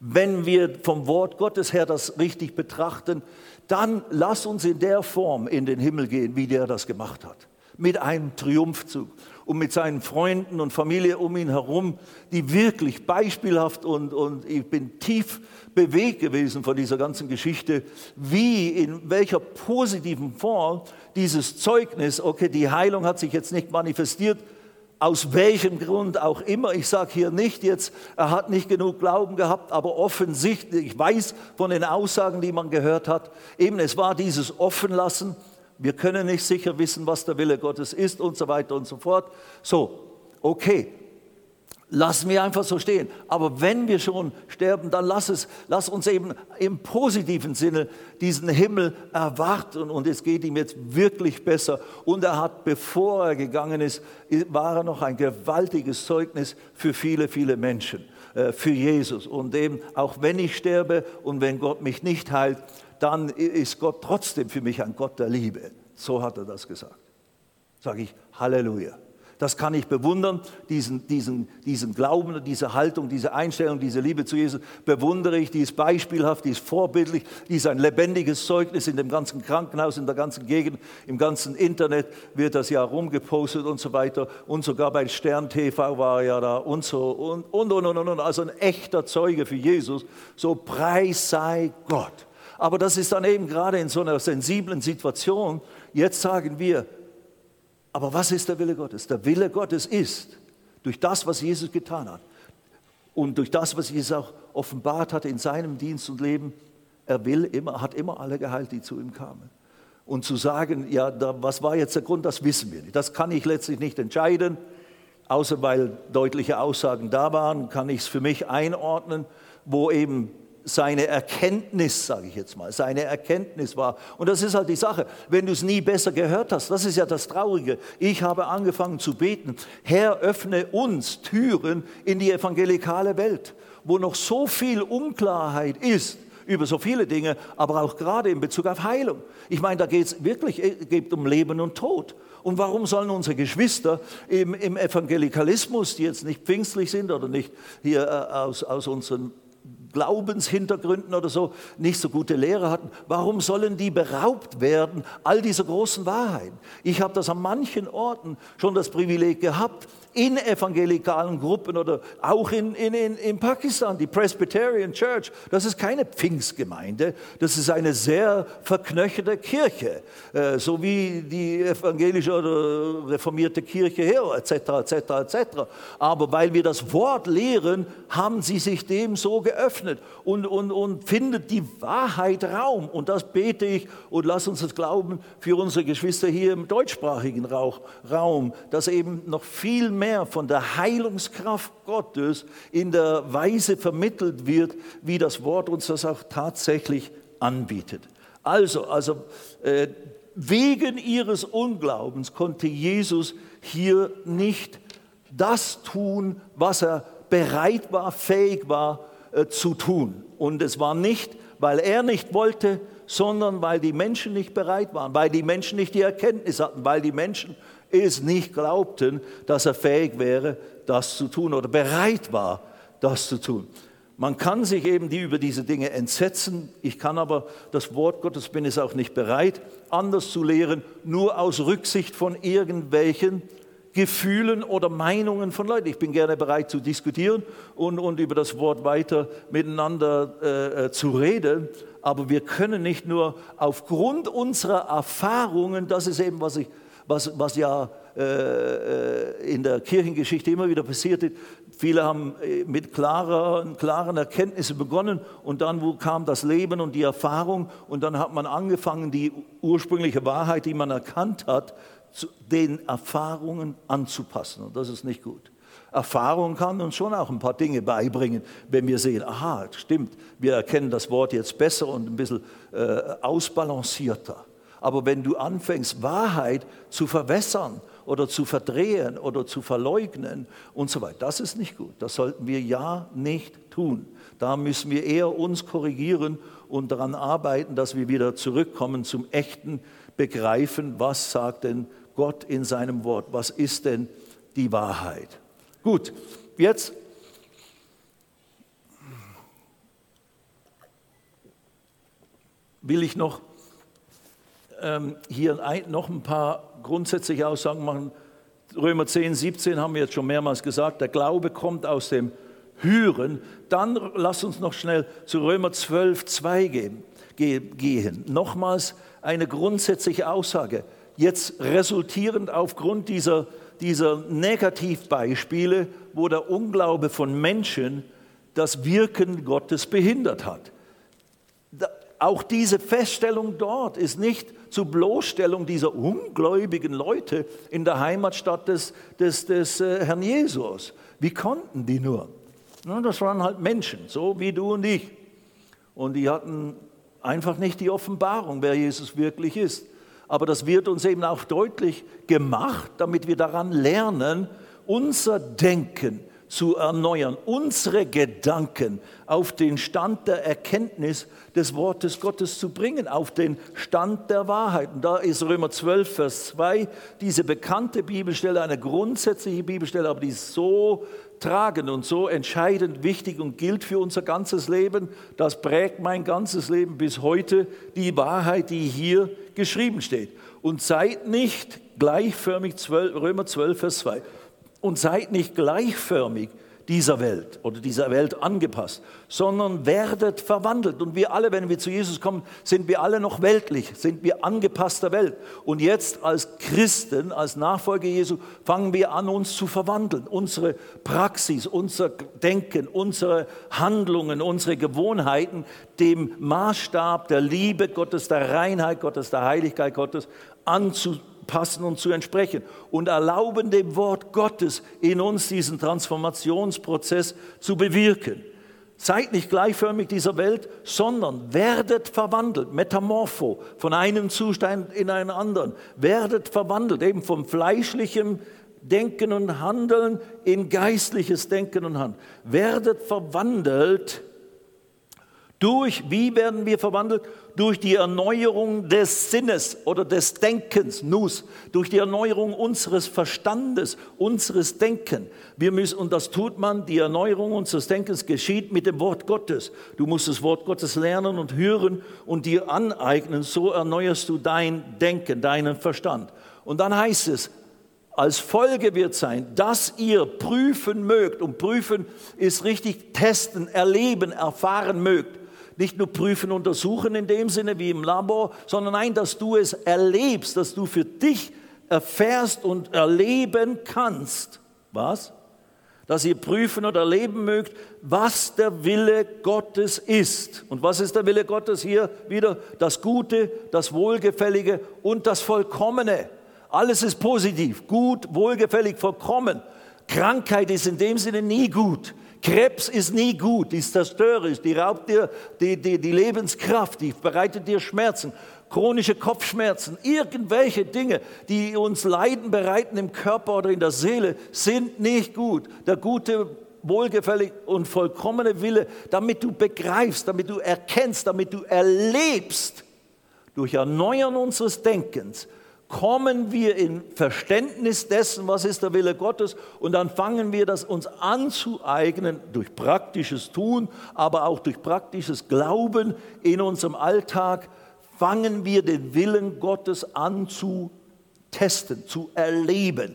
wenn wir vom Wort Gottes her das richtig betrachten, dann lass uns in der Form in den Himmel gehen, wie der das gemacht hat. Mit einem Triumphzug und mit seinen Freunden und Familie um ihn herum, die wirklich beispielhaft und, und ich bin tief bewegt gewesen von dieser ganzen Geschichte, wie, in welcher positiven Form dieses Zeugnis, okay, die Heilung hat sich jetzt nicht manifestiert, aus welchem Grund auch immer. Ich sage hier nicht jetzt, er hat nicht genug Glauben gehabt, aber offensichtlich, ich weiß von den Aussagen, die man gehört hat, eben es war dieses Offenlassen. Wir können nicht sicher wissen, was der Wille Gottes ist und so weiter und so fort. So, okay, Lass mir einfach so stehen. Aber wenn wir schon sterben, dann lass, es, lass uns eben im positiven Sinne diesen Himmel erwarten. Und es geht ihm jetzt wirklich besser. Und er hat, bevor er gegangen ist, war er noch ein gewaltiges Zeugnis für viele, viele Menschen, äh, für Jesus. Und eben, auch wenn ich sterbe und wenn Gott mich nicht heilt, dann ist Gott trotzdem für mich ein Gott der Liebe. So hat er das gesagt. Sage ich Halleluja. Das kann ich bewundern, diesen, diesen, diesen Glauben, diese Haltung, diese Einstellung, diese Liebe zu Jesus bewundere ich, die ist beispielhaft, die ist vorbildlich, die ist ein lebendiges Zeugnis in dem ganzen Krankenhaus, in der ganzen Gegend, im ganzen Internet wird das ja rumgepostet und so weiter und sogar bei Stern TV war er ja da und so und, und, und, und, und. Also ein echter Zeuge für Jesus, so preis sei Gott. Aber das ist dann eben gerade in so einer sensiblen Situation. Jetzt sagen wir, aber was ist der Wille Gottes? Der Wille Gottes ist, durch das, was Jesus getan hat und durch das, was Jesus auch offenbart hat in seinem Dienst und Leben, er will immer, hat immer alle geheilt, die zu ihm kamen. Und zu sagen, ja, da, was war jetzt der Grund, das wissen wir nicht. Das kann ich letztlich nicht entscheiden, außer weil deutliche Aussagen da waren, kann ich es für mich einordnen, wo eben seine Erkenntnis, sage ich jetzt mal, seine Erkenntnis war. Und das ist halt die Sache, wenn du es nie besser gehört hast, das ist ja das Traurige. Ich habe angefangen zu beten, Herr, öffne uns Türen in die evangelikale Welt, wo noch so viel Unklarheit ist über so viele Dinge, aber auch gerade in Bezug auf Heilung. Ich meine, da geht es wirklich geht um Leben und Tod. Und warum sollen unsere Geschwister im, im, Evangelikalismus, die jetzt nicht pfingstlich sind oder nicht hier äh, aus, aus unseren Glaubenshintergründen oder so nicht so gute Lehre hatten, warum sollen die beraubt werden all dieser großen Wahrheiten? Ich habe das an manchen Orten schon das Privileg gehabt, in evangelikalen Gruppen oder auch in, in, in, Pakistan, die Presbyterian Church, das ist keine Pfingstgemeinde, das ist eine sehr verknöcherte Kirche, äh, so wie die evangelische oder reformierte Kirche hier, etc., etc., etc. Aber weil wir das Wort lehren, haben sie sich dem so geöffnet und, und, und findet die Wahrheit Raum. Und das bete ich und lass uns das glauben für unsere Geschwister hier im deutschsprachigen Raum, dass eben noch viel mehr mehr von der Heilungskraft Gottes in der Weise vermittelt wird, wie das Wort uns das auch tatsächlich anbietet. Also, also äh, wegen ihres Unglaubens konnte Jesus hier nicht das tun, was er bereit war, fähig war äh, zu tun. Und es war nicht, weil er nicht wollte, sondern weil die Menschen nicht bereit waren, weil die Menschen nicht die Erkenntnis hatten, weil die Menschen es nicht glaubten, dass er fähig wäre, das zu tun oder bereit war, das zu tun. Man kann sich eben die über diese Dinge entsetzen. Ich kann aber das Wort Gottes bin es auch nicht bereit, anders zu lehren, nur aus Rücksicht von irgendwelchen Gefühlen oder Meinungen von Leuten. Ich bin gerne bereit zu diskutieren und, und über das Wort weiter miteinander äh, äh zu reden. Aber wir können nicht nur aufgrund unserer Erfahrungen, das ist eben, was ich was, was ja äh, äh, in der Kirchengeschichte immer wieder passiert ist. Viele haben äh, mit klarer, klaren Erkenntnissen begonnen und dann wo kam das Leben und die Erfahrung und dann hat man angefangen, die ursprüngliche Wahrheit, die man erkannt hat, zu den Erfahrungen anzupassen. Und das ist nicht gut. Erfahrung kann uns schon auch ein paar Dinge beibringen, wenn wir sehen, aha, stimmt, wir erkennen das Wort jetzt besser und ein bisschen äh, ausbalancierter. Aber wenn du anfängst, Wahrheit zu verwässern oder zu verdrehen oder zu verleugnen und so weiter, das ist nicht gut. Das sollten wir ja nicht tun. Da müssen wir eher uns korrigieren und daran arbeiten, dass wir wieder zurückkommen zum echten Begreifen, was sagt denn Gott in seinem Wort, was ist denn die Wahrheit. Gut, jetzt will ich noch ähm, hier ein, noch ein paar grundsätzliche Aussagen machen. Römer 10, 17 haben wir jetzt schon mehrmals gesagt, der Glaube kommt aus dem Hören. Dann lass uns noch schnell zu Römer 12, 2 gehen. gehen. Nochmals eine grundsätzliche Aussage. Jetzt resultierend aufgrund dieser, dieser Negativbeispiele, wo der Unglaube von Menschen das Wirken Gottes behindert hat. Auch diese Feststellung dort ist nicht zur Bloßstellung dieser ungläubigen Leute in der Heimatstadt des, des, des äh, Herrn Jesus. Wie konnten die nur? Das waren halt Menschen, so wie du und ich. Und die hatten einfach nicht die Offenbarung, wer Jesus wirklich ist. Aber das wird uns eben auch deutlich gemacht, damit wir daran lernen, unser Denken zu erneuern, unsere Gedanken auf den Stand der Erkenntnis des Wortes Gottes zu bringen, auf den Stand der Wahrheit. Und da ist Römer 12, Vers 2, diese bekannte Bibelstelle, eine grundsätzliche Bibelstelle, aber die ist so tragend und so entscheidend wichtig und gilt für unser ganzes Leben. Das prägt mein ganzes Leben bis heute, die Wahrheit, die hier geschrieben steht. Und seid nicht gleichförmig, 12, Römer 12, Vers 2 und seid nicht gleichförmig dieser Welt oder dieser Welt angepasst, sondern werdet verwandelt. Und wir alle, wenn wir zu Jesus kommen, sind wir alle noch weltlich, sind wir angepasst der Welt. Und jetzt als Christen, als Nachfolger Jesu, fangen wir an, uns zu verwandeln. Unsere Praxis, unser Denken, unsere Handlungen, unsere Gewohnheiten dem Maßstab der Liebe Gottes, der Reinheit Gottes, der Heiligkeit Gottes anzupassen passen und zu entsprechen und erlauben dem Wort Gottes in uns diesen Transformationsprozess zu bewirken. Seid nicht gleichförmig dieser Welt, sondern werdet verwandelt, metamorpho, von einem Zustand in einen anderen. Werdet verwandelt, eben vom fleischlichen Denken und Handeln in geistliches Denken und Handeln. Werdet verwandelt durch, wie werden wir verwandelt? Durch die Erneuerung des Sinnes oder des Denkens, Nus, durch die Erneuerung unseres Verstandes, unseres Denken. Wir müssen, und das tut man, die Erneuerung unseres Denkens geschieht mit dem Wort Gottes. Du musst das Wort Gottes lernen und hören und dir aneignen. So erneuerst du dein Denken, deinen Verstand. Und dann heißt es, als Folge wird sein, dass ihr prüfen mögt. Und prüfen ist richtig testen, erleben, erfahren mögt nicht nur prüfen, untersuchen in dem Sinne wie im Labor, sondern nein, dass du es erlebst, dass du für dich erfährst und erleben kannst. Was? Dass ihr prüfen oder erleben mögt, was der Wille Gottes ist. Und was ist der Wille Gottes hier wieder? Das Gute, das Wohlgefällige und das Vollkommene. Alles ist positiv, gut, wohlgefällig, vollkommen. Krankheit ist in dem Sinne nie gut. Krebs ist nie gut, die ist zerstörerisch, die raubt dir die, die, die Lebenskraft, die bereitet dir Schmerzen, chronische Kopfschmerzen, irgendwelche Dinge, die uns Leiden bereiten im Körper oder in der Seele, sind nicht gut. Der gute, wohlgefällig und vollkommene Wille, damit du begreifst, damit du erkennst, damit du erlebst, durch Erneuern unseres Denkens, kommen wir in Verständnis dessen, was ist der Wille Gottes und dann fangen wir das uns anzueignen durch praktisches Tun, aber auch durch praktisches Glauben in unserem Alltag, fangen wir den Willen Gottes an zu testen, zu erleben,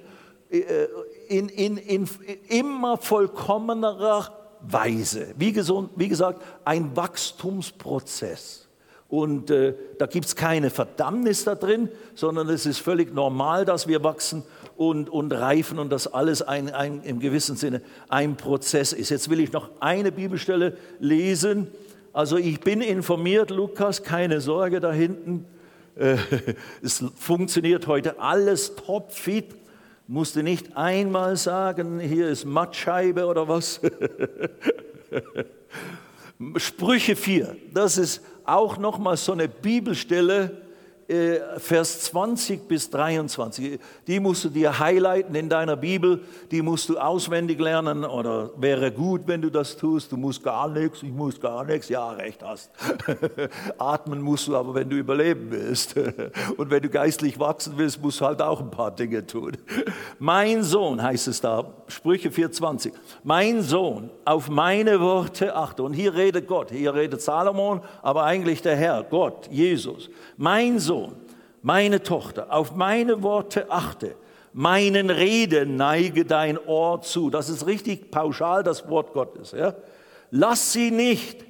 äh, in, in, in immer vollkommenerer Weise. Wie, gesund, wie gesagt, ein Wachstumsprozess. Und äh, da gibt es keine Verdammnis da drin, sondern es ist völlig normal, dass wir wachsen und, und reifen und dass alles ein, ein, im gewissen Sinne ein Prozess ist. Jetzt will ich noch eine Bibelstelle lesen. Also ich bin informiert, Lukas, keine Sorge da hinten. Äh, es funktioniert heute alles topfit. Musste nicht einmal sagen, hier ist Mattscheibe oder was. Sprüche 4, das ist auch nochmal so eine Bibelstelle, Vers 20 bis 23. Die musst du dir highlighten in deiner Bibel, die musst du auswendig lernen oder wäre gut, wenn du das tust. Du musst gar nichts, ich muss gar nichts, ja, recht hast. Atmen musst du aber, wenn du überleben willst. Und wenn du geistlich wachsen willst, musst du halt auch ein paar Dinge tun. Mein Sohn, heißt es da, Sprüche 4,20. Mein Sohn, auf meine Worte achte. Und hier redet Gott, hier redet Salomon, aber eigentlich der Herr, Gott, Jesus. Mein Sohn, Sohn, meine Tochter, auf meine Worte achte, meinen Reden neige dein Ohr zu. Das ist richtig pauschal das Wort Gottes. Ja? Lass sie nicht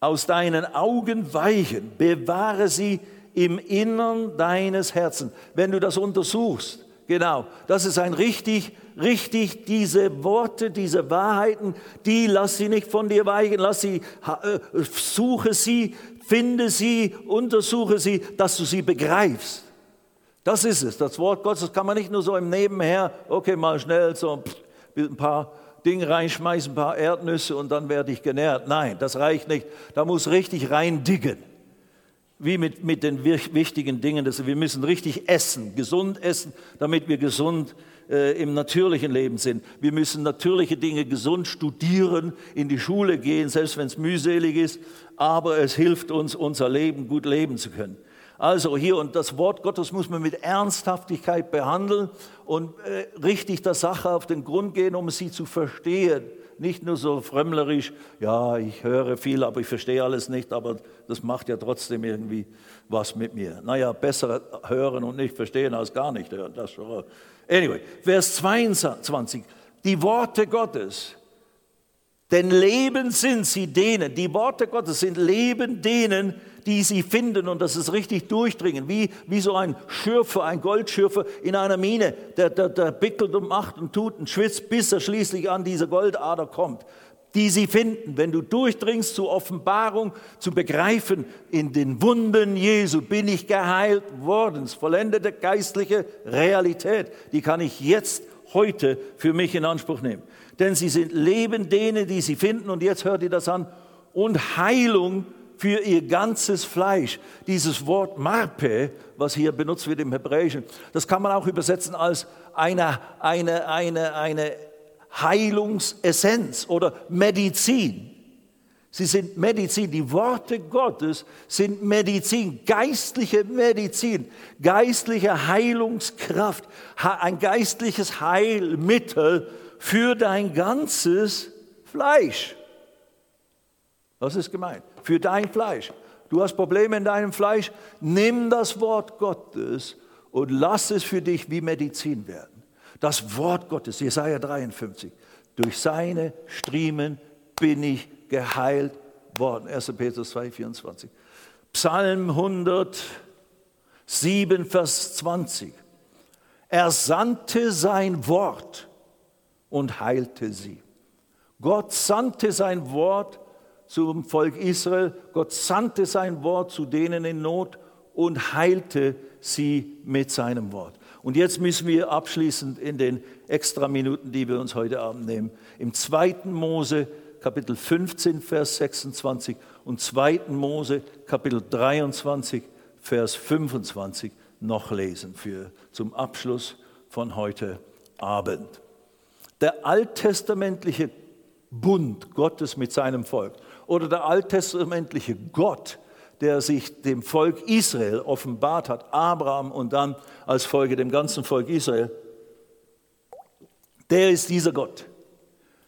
aus deinen Augen weichen, bewahre sie im Innern deines Herzens. Wenn du das untersuchst, genau, das ist ein richtig, richtig, diese Worte, diese Wahrheiten, die lass sie nicht von dir weichen, lass sie, äh, suche sie, finde sie, untersuche sie, dass du sie begreifst. Das ist es. Das Wort Gottes kann man nicht nur so im Nebenher, okay, mal schnell so ein paar Dinge reinschmeißen, ein paar Erdnüsse und dann werde ich genährt. Nein, das reicht nicht. Da muss richtig reindiggen. Wie mit, mit den wichtigen Dingen. wir müssen richtig essen, gesund essen, damit wir gesund äh, im natürlichen Leben sind. Wir müssen natürliche Dinge gesund studieren, in die Schule gehen, selbst wenn es mühselig ist, aber es hilft uns, unser Leben gut leben zu können. Also hier, und das Wort Gottes muss man mit Ernsthaftigkeit behandeln und äh, richtig der Sache auf den Grund gehen, um sie zu verstehen. Nicht nur so frömmlerisch, ja, ich höre viel, aber ich verstehe alles nicht, aber das macht ja trotzdem irgendwie was mit mir. Naja, besser hören und nicht verstehen als gar nicht hören. Das schon. Anyway, Vers 22. Die Worte Gottes denn Leben sind sie denen, die Worte Gottes sind Leben denen, die sie finden und das ist richtig durchdringen, wie, wie so ein Schürfer, ein Goldschürfer in einer Mine, der, der, der bickelt und macht und tut und schwitzt, bis er schließlich an diese Goldader kommt. Die sie finden, wenn du durchdringst zur Offenbarung, zu begreifen, in den Wunden Jesu bin ich geheilt worden. Vollendete geistliche Realität, die kann ich jetzt, heute für mich in Anspruch nehmen denn sie sind Leben denen, die sie finden. Und jetzt hört ihr das an. Und Heilung für ihr ganzes Fleisch. Dieses Wort Marpe, was hier benutzt wird im Hebräischen, das kann man auch übersetzen als eine, eine, eine, eine Heilungsessenz oder Medizin. Sie sind Medizin. Die Worte Gottes sind Medizin, geistliche Medizin, geistliche Heilungskraft, ein geistliches Heilmittel für dein ganzes Fleisch. Das ist gemeint. Für dein Fleisch. Du hast Probleme in deinem Fleisch, nimm das Wort Gottes und lass es für dich wie Medizin werden. Das Wort Gottes, Jesaja 53, durch seine Striemen bin ich geheilt worden. 1. Petrus 2, 24. Psalm 107, Vers 20. Er sandte sein Wort und heilte sie. Gott sandte sein Wort zum Volk Israel, Gott sandte sein Wort zu denen in Not und heilte sie mit seinem Wort. Und jetzt müssen wir abschließend in den extra Minuten, die wir uns heute Abend nehmen, im 2. Mose Kapitel 15, Vers 26 und 2. Mose Kapitel 23, Vers 25 noch lesen für zum Abschluss von heute Abend der alttestamentliche Bund Gottes mit seinem Volk oder der alttestamentliche Gott, der sich dem Volk Israel offenbart hat, Abraham und dann als Folge dem ganzen Volk Israel, der ist dieser Gott.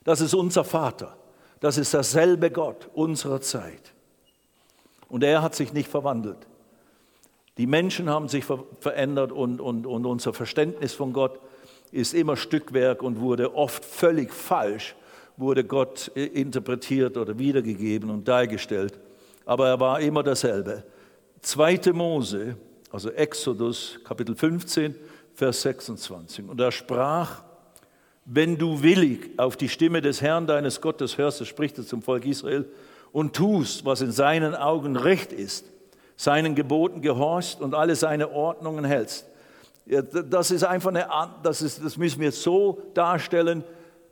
Das ist unser Vater. Das ist derselbe Gott unserer Zeit. Und er hat sich nicht verwandelt. Die Menschen haben sich verändert und, und, und unser Verständnis von Gott ist immer Stückwerk und wurde oft völlig falsch, wurde Gott interpretiert oder wiedergegeben und dargestellt. Aber er war immer dasselbe. Zweite Mose, also Exodus Kapitel 15, Vers 26. Und er sprach, wenn du willig auf die Stimme des Herrn deines Gottes hörst, das spricht er zum Volk Israel, und tust, was in seinen Augen recht ist, seinen Geboten gehorchst und alle seine Ordnungen hältst, ja, das ist einfach eine, das, ist, das müssen wir so darstellen.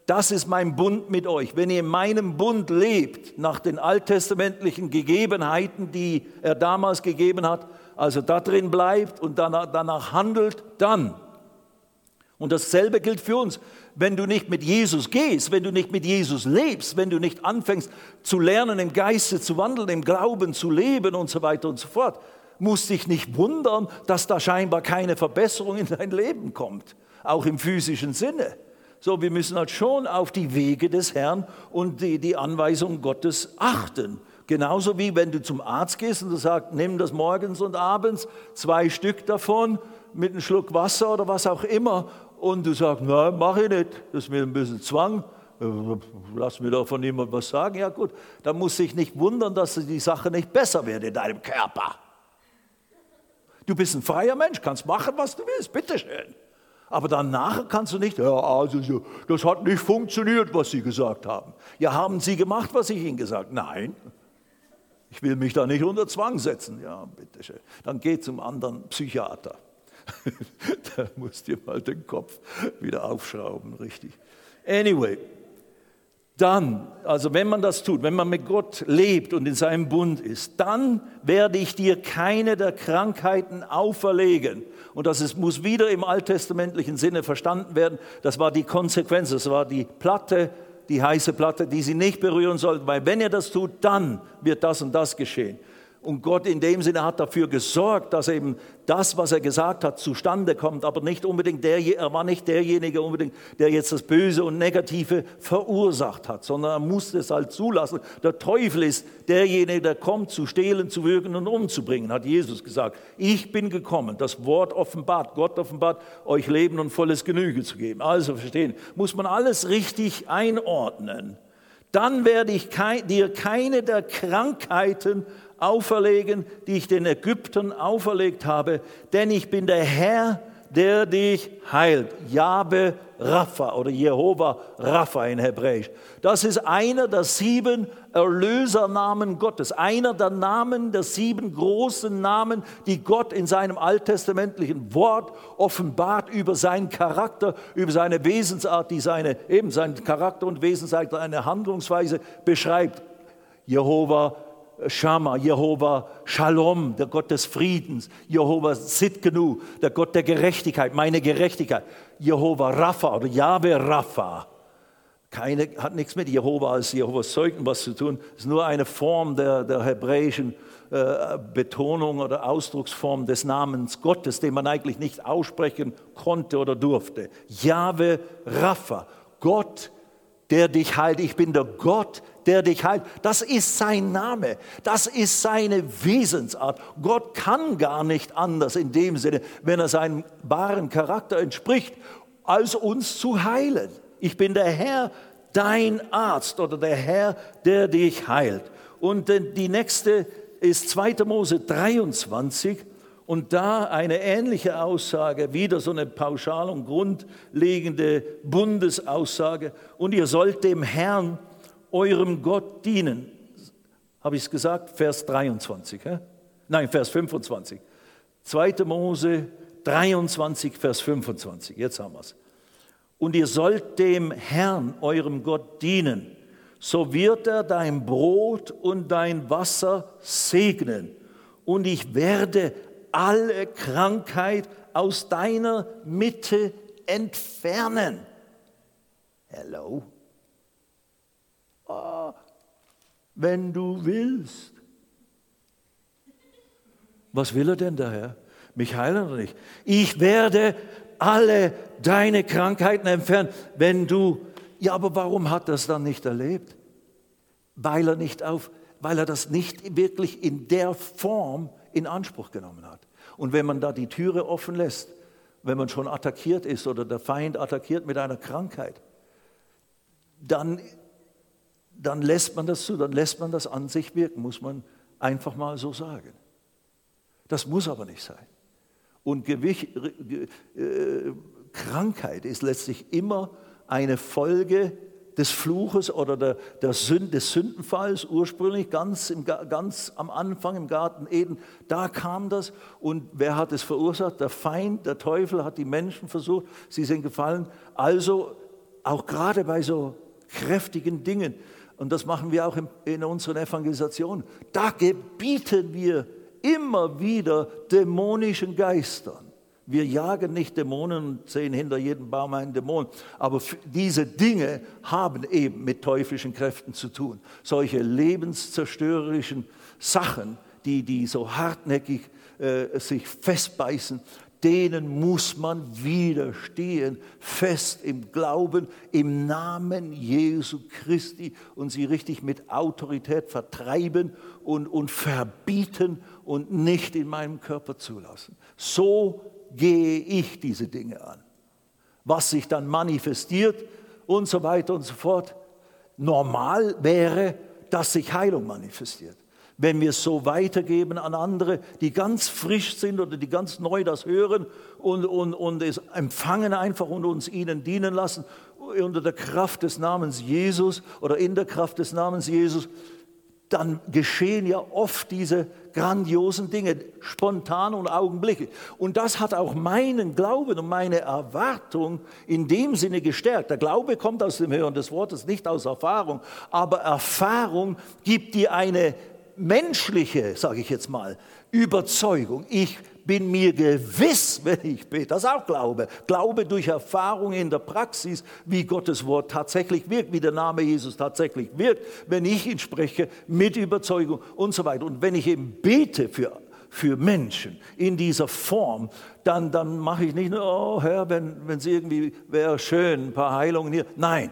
Das ist mein Bund mit euch. Wenn ihr in meinem Bund lebt, nach den alttestamentlichen Gegebenheiten, die er damals gegeben hat, also da drin bleibt und danach, danach handelt, dann. Und dasselbe gilt für uns. Wenn du nicht mit Jesus gehst, wenn du nicht mit Jesus lebst, wenn du nicht anfängst zu lernen, im Geiste zu wandeln, im Glauben zu leben und so weiter und so fort, musst dich nicht wundern, dass da scheinbar keine Verbesserung in dein Leben kommt, auch im physischen Sinne. So, wir müssen halt schon auf die Wege des Herrn und die, die Anweisungen Gottes achten. Genauso wie wenn du zum Arzt gehst und du sagst, nimm das morgens und abends, zwei Stück davon mit einem Schluck Wasser oder was auch immer und du sagst, nein, mach ich nicht, das ist mir ein bisschen Zwang, lass mir doch von niemand was sagen. Ja gut, dann muss sich nicht wundern, dass die Sache nicht besser wird in deinem Körper. Du bist ein freier Mensch, kannst machen, was du willst, bitteschön. Aber danach kannst du nicht, ja, also das hat nicht funktioniert, was Sie gesagt haben. Ja, haben Sie gemacht, was ich Ihnen gesagt habe? Nein. Ich will mich da nicht unter Zwang setzen. Ja, bitteschön. Dann geh zum anderen Psychiater. da musst du mal den Kopf wieder aufschrauben, richtig. Anyway, dann, also wenn man das tut, wenn man mit Gott lebt und in seinem Bund ist, dann werde ich dir keine der Krankheiten auferlegen. Und das ist, muss wieder im alttestamentlichen Sinne verstanden werden. Das war die Konsequenz, das war die Platte, die heiße Platte, die sie nicht berühren sollten, weil wenn ihr das tut, dann wird das und das geschehen. Und Gott in dem Sinne hat dafür gesorgt, dass eben das, was er gesagt hat, zustande kommt, aber nicht unbedingt der, er war nicht derjenige unbedingt, der jetzt das Böse und Negative verursacht hat, sondern er musste es halt zulassen. Der Teufel ist derjenige, der kommt, zu stehlen, zu wirken und umzubringen, hat Jesus gesagt. Ich bin gekommen, das Wort offenbart, Gott offenbart, euch Leben und volles Genüge zu geben. Also verstehen, muss man alles richtig einordnen. Dann werde ich dir keine der Krankheiten auferlegen, die ich den Ägyptern auferlegt habe, denn ich bin der Herr, der dich heilt. Jahwe Rapha oder Jehova Rapha in Hebräisch. Das ist einer der sieben Erlösernamen Gottes, einer der Namen, der sieben großen Namen, die Gott in seinem alttestamentlichen Wort offenbart über seinen Charakter, über seine Wesensart, die seine, eben seinen Charakter und Wesensart, eine Handlungsweise beschreibt. Jehova Shama, Jehova Shalom, der Gott des Friedens, Jehova Sitkenu, der Gott der Gerechtigkeit, meine Gerechtigkeit, Jehova Rapha oder Yahweh Rapha. Keine, hat nichts mit Jehova als Jehovas Zeugen was zu tun, ist nur eine Form der, der hebräischen äh, Betonung oder Ausdrucksform des Namens Gottes, den man eigentlich nicht aussprechen konnte oder durfte. Jahwe Rapha, Gott, der dich heilt. Ich bin der Gott, der dich heilt. Das ist sein Name, das ist seine Wesensart. Gott kann gar nicht anders in dem Sinne, wenn er seinem wahren Charakter entspricht, als uns zu heilen. Ich bin der Herr, dein Arzt oder der Herr, der dich heilt. Und die nächste ist 2. Mose 23. Und da eine ähnliche Aussage, wieder so eine pauschal und grundlegende Bundesaussage. Und ihr sollt dem Herrn, eurem Gott dienen. Habe ich es gesagt? Vers 23. Hä? Nein, Vers 25. 2. Mose 23, Vers 25. Jetzt haben wir es. Und ihr sollt dem Herrn, eurem Gott, dienen. So wird er dein Brot und dein Wasser segnen. Und ich werde alle Krankheit aus deiner Mitte entfernen. Hello? Oh, wenn du willst. Was will er denn daher? Mich heilen oder nicht? Ich werde alle deine Krankheiten entfernen, wenn du. Ja, aber warum hat er es dann nicht erlebt? Weil er nicht auf, weil er das nicht wirklich in der Form in Anspruch genommen hat. Und wenn man da die Türe offen lässt, wenn man schon attackiert ist oder der Feind attackiert mit einer Krankheit, dann dann lässt man das zu, dann lässt man das an sich wirken, muss man einfach mal so sagen. Das muss aber nicht sein. Und Gewicht, äh, Krankheit ist letztlich immer eine Folge des Fluches oder der, der Sünd, des Sündenfalls ursprünglich ganz, im, ganz am Anfang im Garten Eden. Da kam das und wer hat es verursacht? Der Feind, der Teufel hat die Menschen versucht, sie sind gefallen. Also auch gerade bei so kräftigen Dingen und das machen wir auch in unseren Evangelisationen, da gebieten wir immer wieder dämonischen Geistern. Wir jagen nicht Dämonen und sehen hinter jedem Baum einen Dämon, aber diese Dinge haben eben mit teuflischen Kräften zu tun. Solche lebenszerstörerischen Sachen, die, die so hartnäckig äh, sich festbeißen, denen muss man widerstehen, fest im Glauben, im Namen Jesu Christi und sie richtig mit Autorität vertreiben und, und verbieten und nicht in meinem Körper zulassen. So gehe ich diese Dinge an. Was sich dann manifestiert und so weiter und so fort. Normal wäre, dass sich Heilung manifestiert wenn wir es so weitergeben an andere, die ganz frisch sind oder die ganz neu das hören und, und, und es empfangen einfach und uns ihnen dienen lassen, unter der Kraft des Namens Jesus oder in der Kraft des Namens Jesus, dann geschehen ja oft diese grandiosen Dinge, spontan und augenblicklich. Und das hat auch meinen Glauben und meine Erwartung in dem Sinne gestärkt. Der Glaube kommt aus dem Hören des Wortes, nicht aus Erfahrung, aber Erfahrung gibt dir eine menschliche, sage ich jetzt mal, Überzeugung. Ich bin mir gewiss, wenn ich bete, das ist auch Glaube. Glaube durch Erfahrung in der Praxis, wie Gottes Wort tatsächlich wirkt, wie der Name Jesus tatsächlich wirkt, wenn ich ihn spreche, mit Überzeugung und so weiter. Und wenn ich eben bete für, für Menschen in dieser Form, dann, dann mache ich nicht nur, oh Herr, wenn es irgendwie wäre schön, ein paar Heilungen hier. Nein,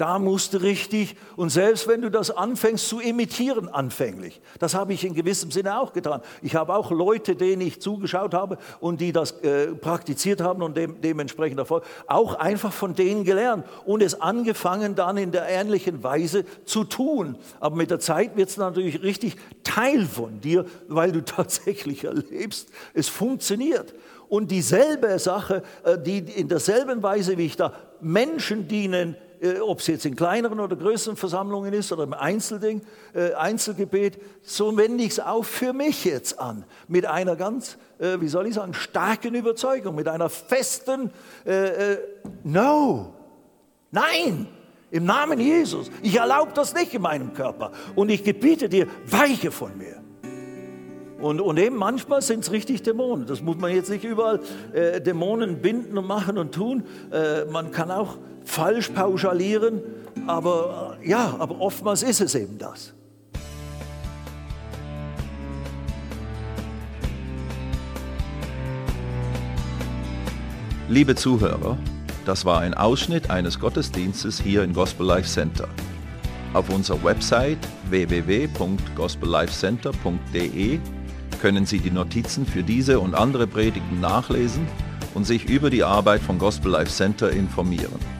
da musst du richtig, und selbst wenn du das anfängst zu imitieren anfänglich, das habe ich in gewissem Sinne auch getan. Ich habe auch Leute, denen ich zugeschaut habe und die das äh, praktiziert haben und dem, dementsprechend Erfolg, auch einfach von denen gelernt und es angefangen dann in der ähnlichen Weise zu tun. Aber mit der Zeit wird es natürlich richtig Teil von dir, weil du tatsächlich erlebst, es funktioniert. Und dieselbe Sache, äh, die in derselben Weise, wie ich da Menschen dienen, ob es jetzt in kleineren oder größeren Versammlungen ist oder im Einzelding, äh, Einzelgebet, so wende ich es auch für mich jetzt an. Mit einer ganz, äh, wie soll ich sagen, starken Überzeugung, mit einer festen äh, äh, No, nein, im Namen Jesus. Ich erlaube das nicht in meinem Körper. Und ich gebiete dir, weiche von mir. Und, und eben manchmal sind es richtig Dämonen. Das muss man jetzt nicht überall äh, Dämonen binden und machen und tun. Äh, man kann auch falsch pauschalieren, aber äh, ja, aber oftmals ist es eben das. Liebe Zuhörer, das war ein Ausschnitt eines Gottesdienstes hier im Gospel Life Center. Auf unserer Website www.gospellifecenter.de können Sie die Notizen für diese und andere Predigten nachlesen und sich über die Arbeit vom Gospel Life Center informieren.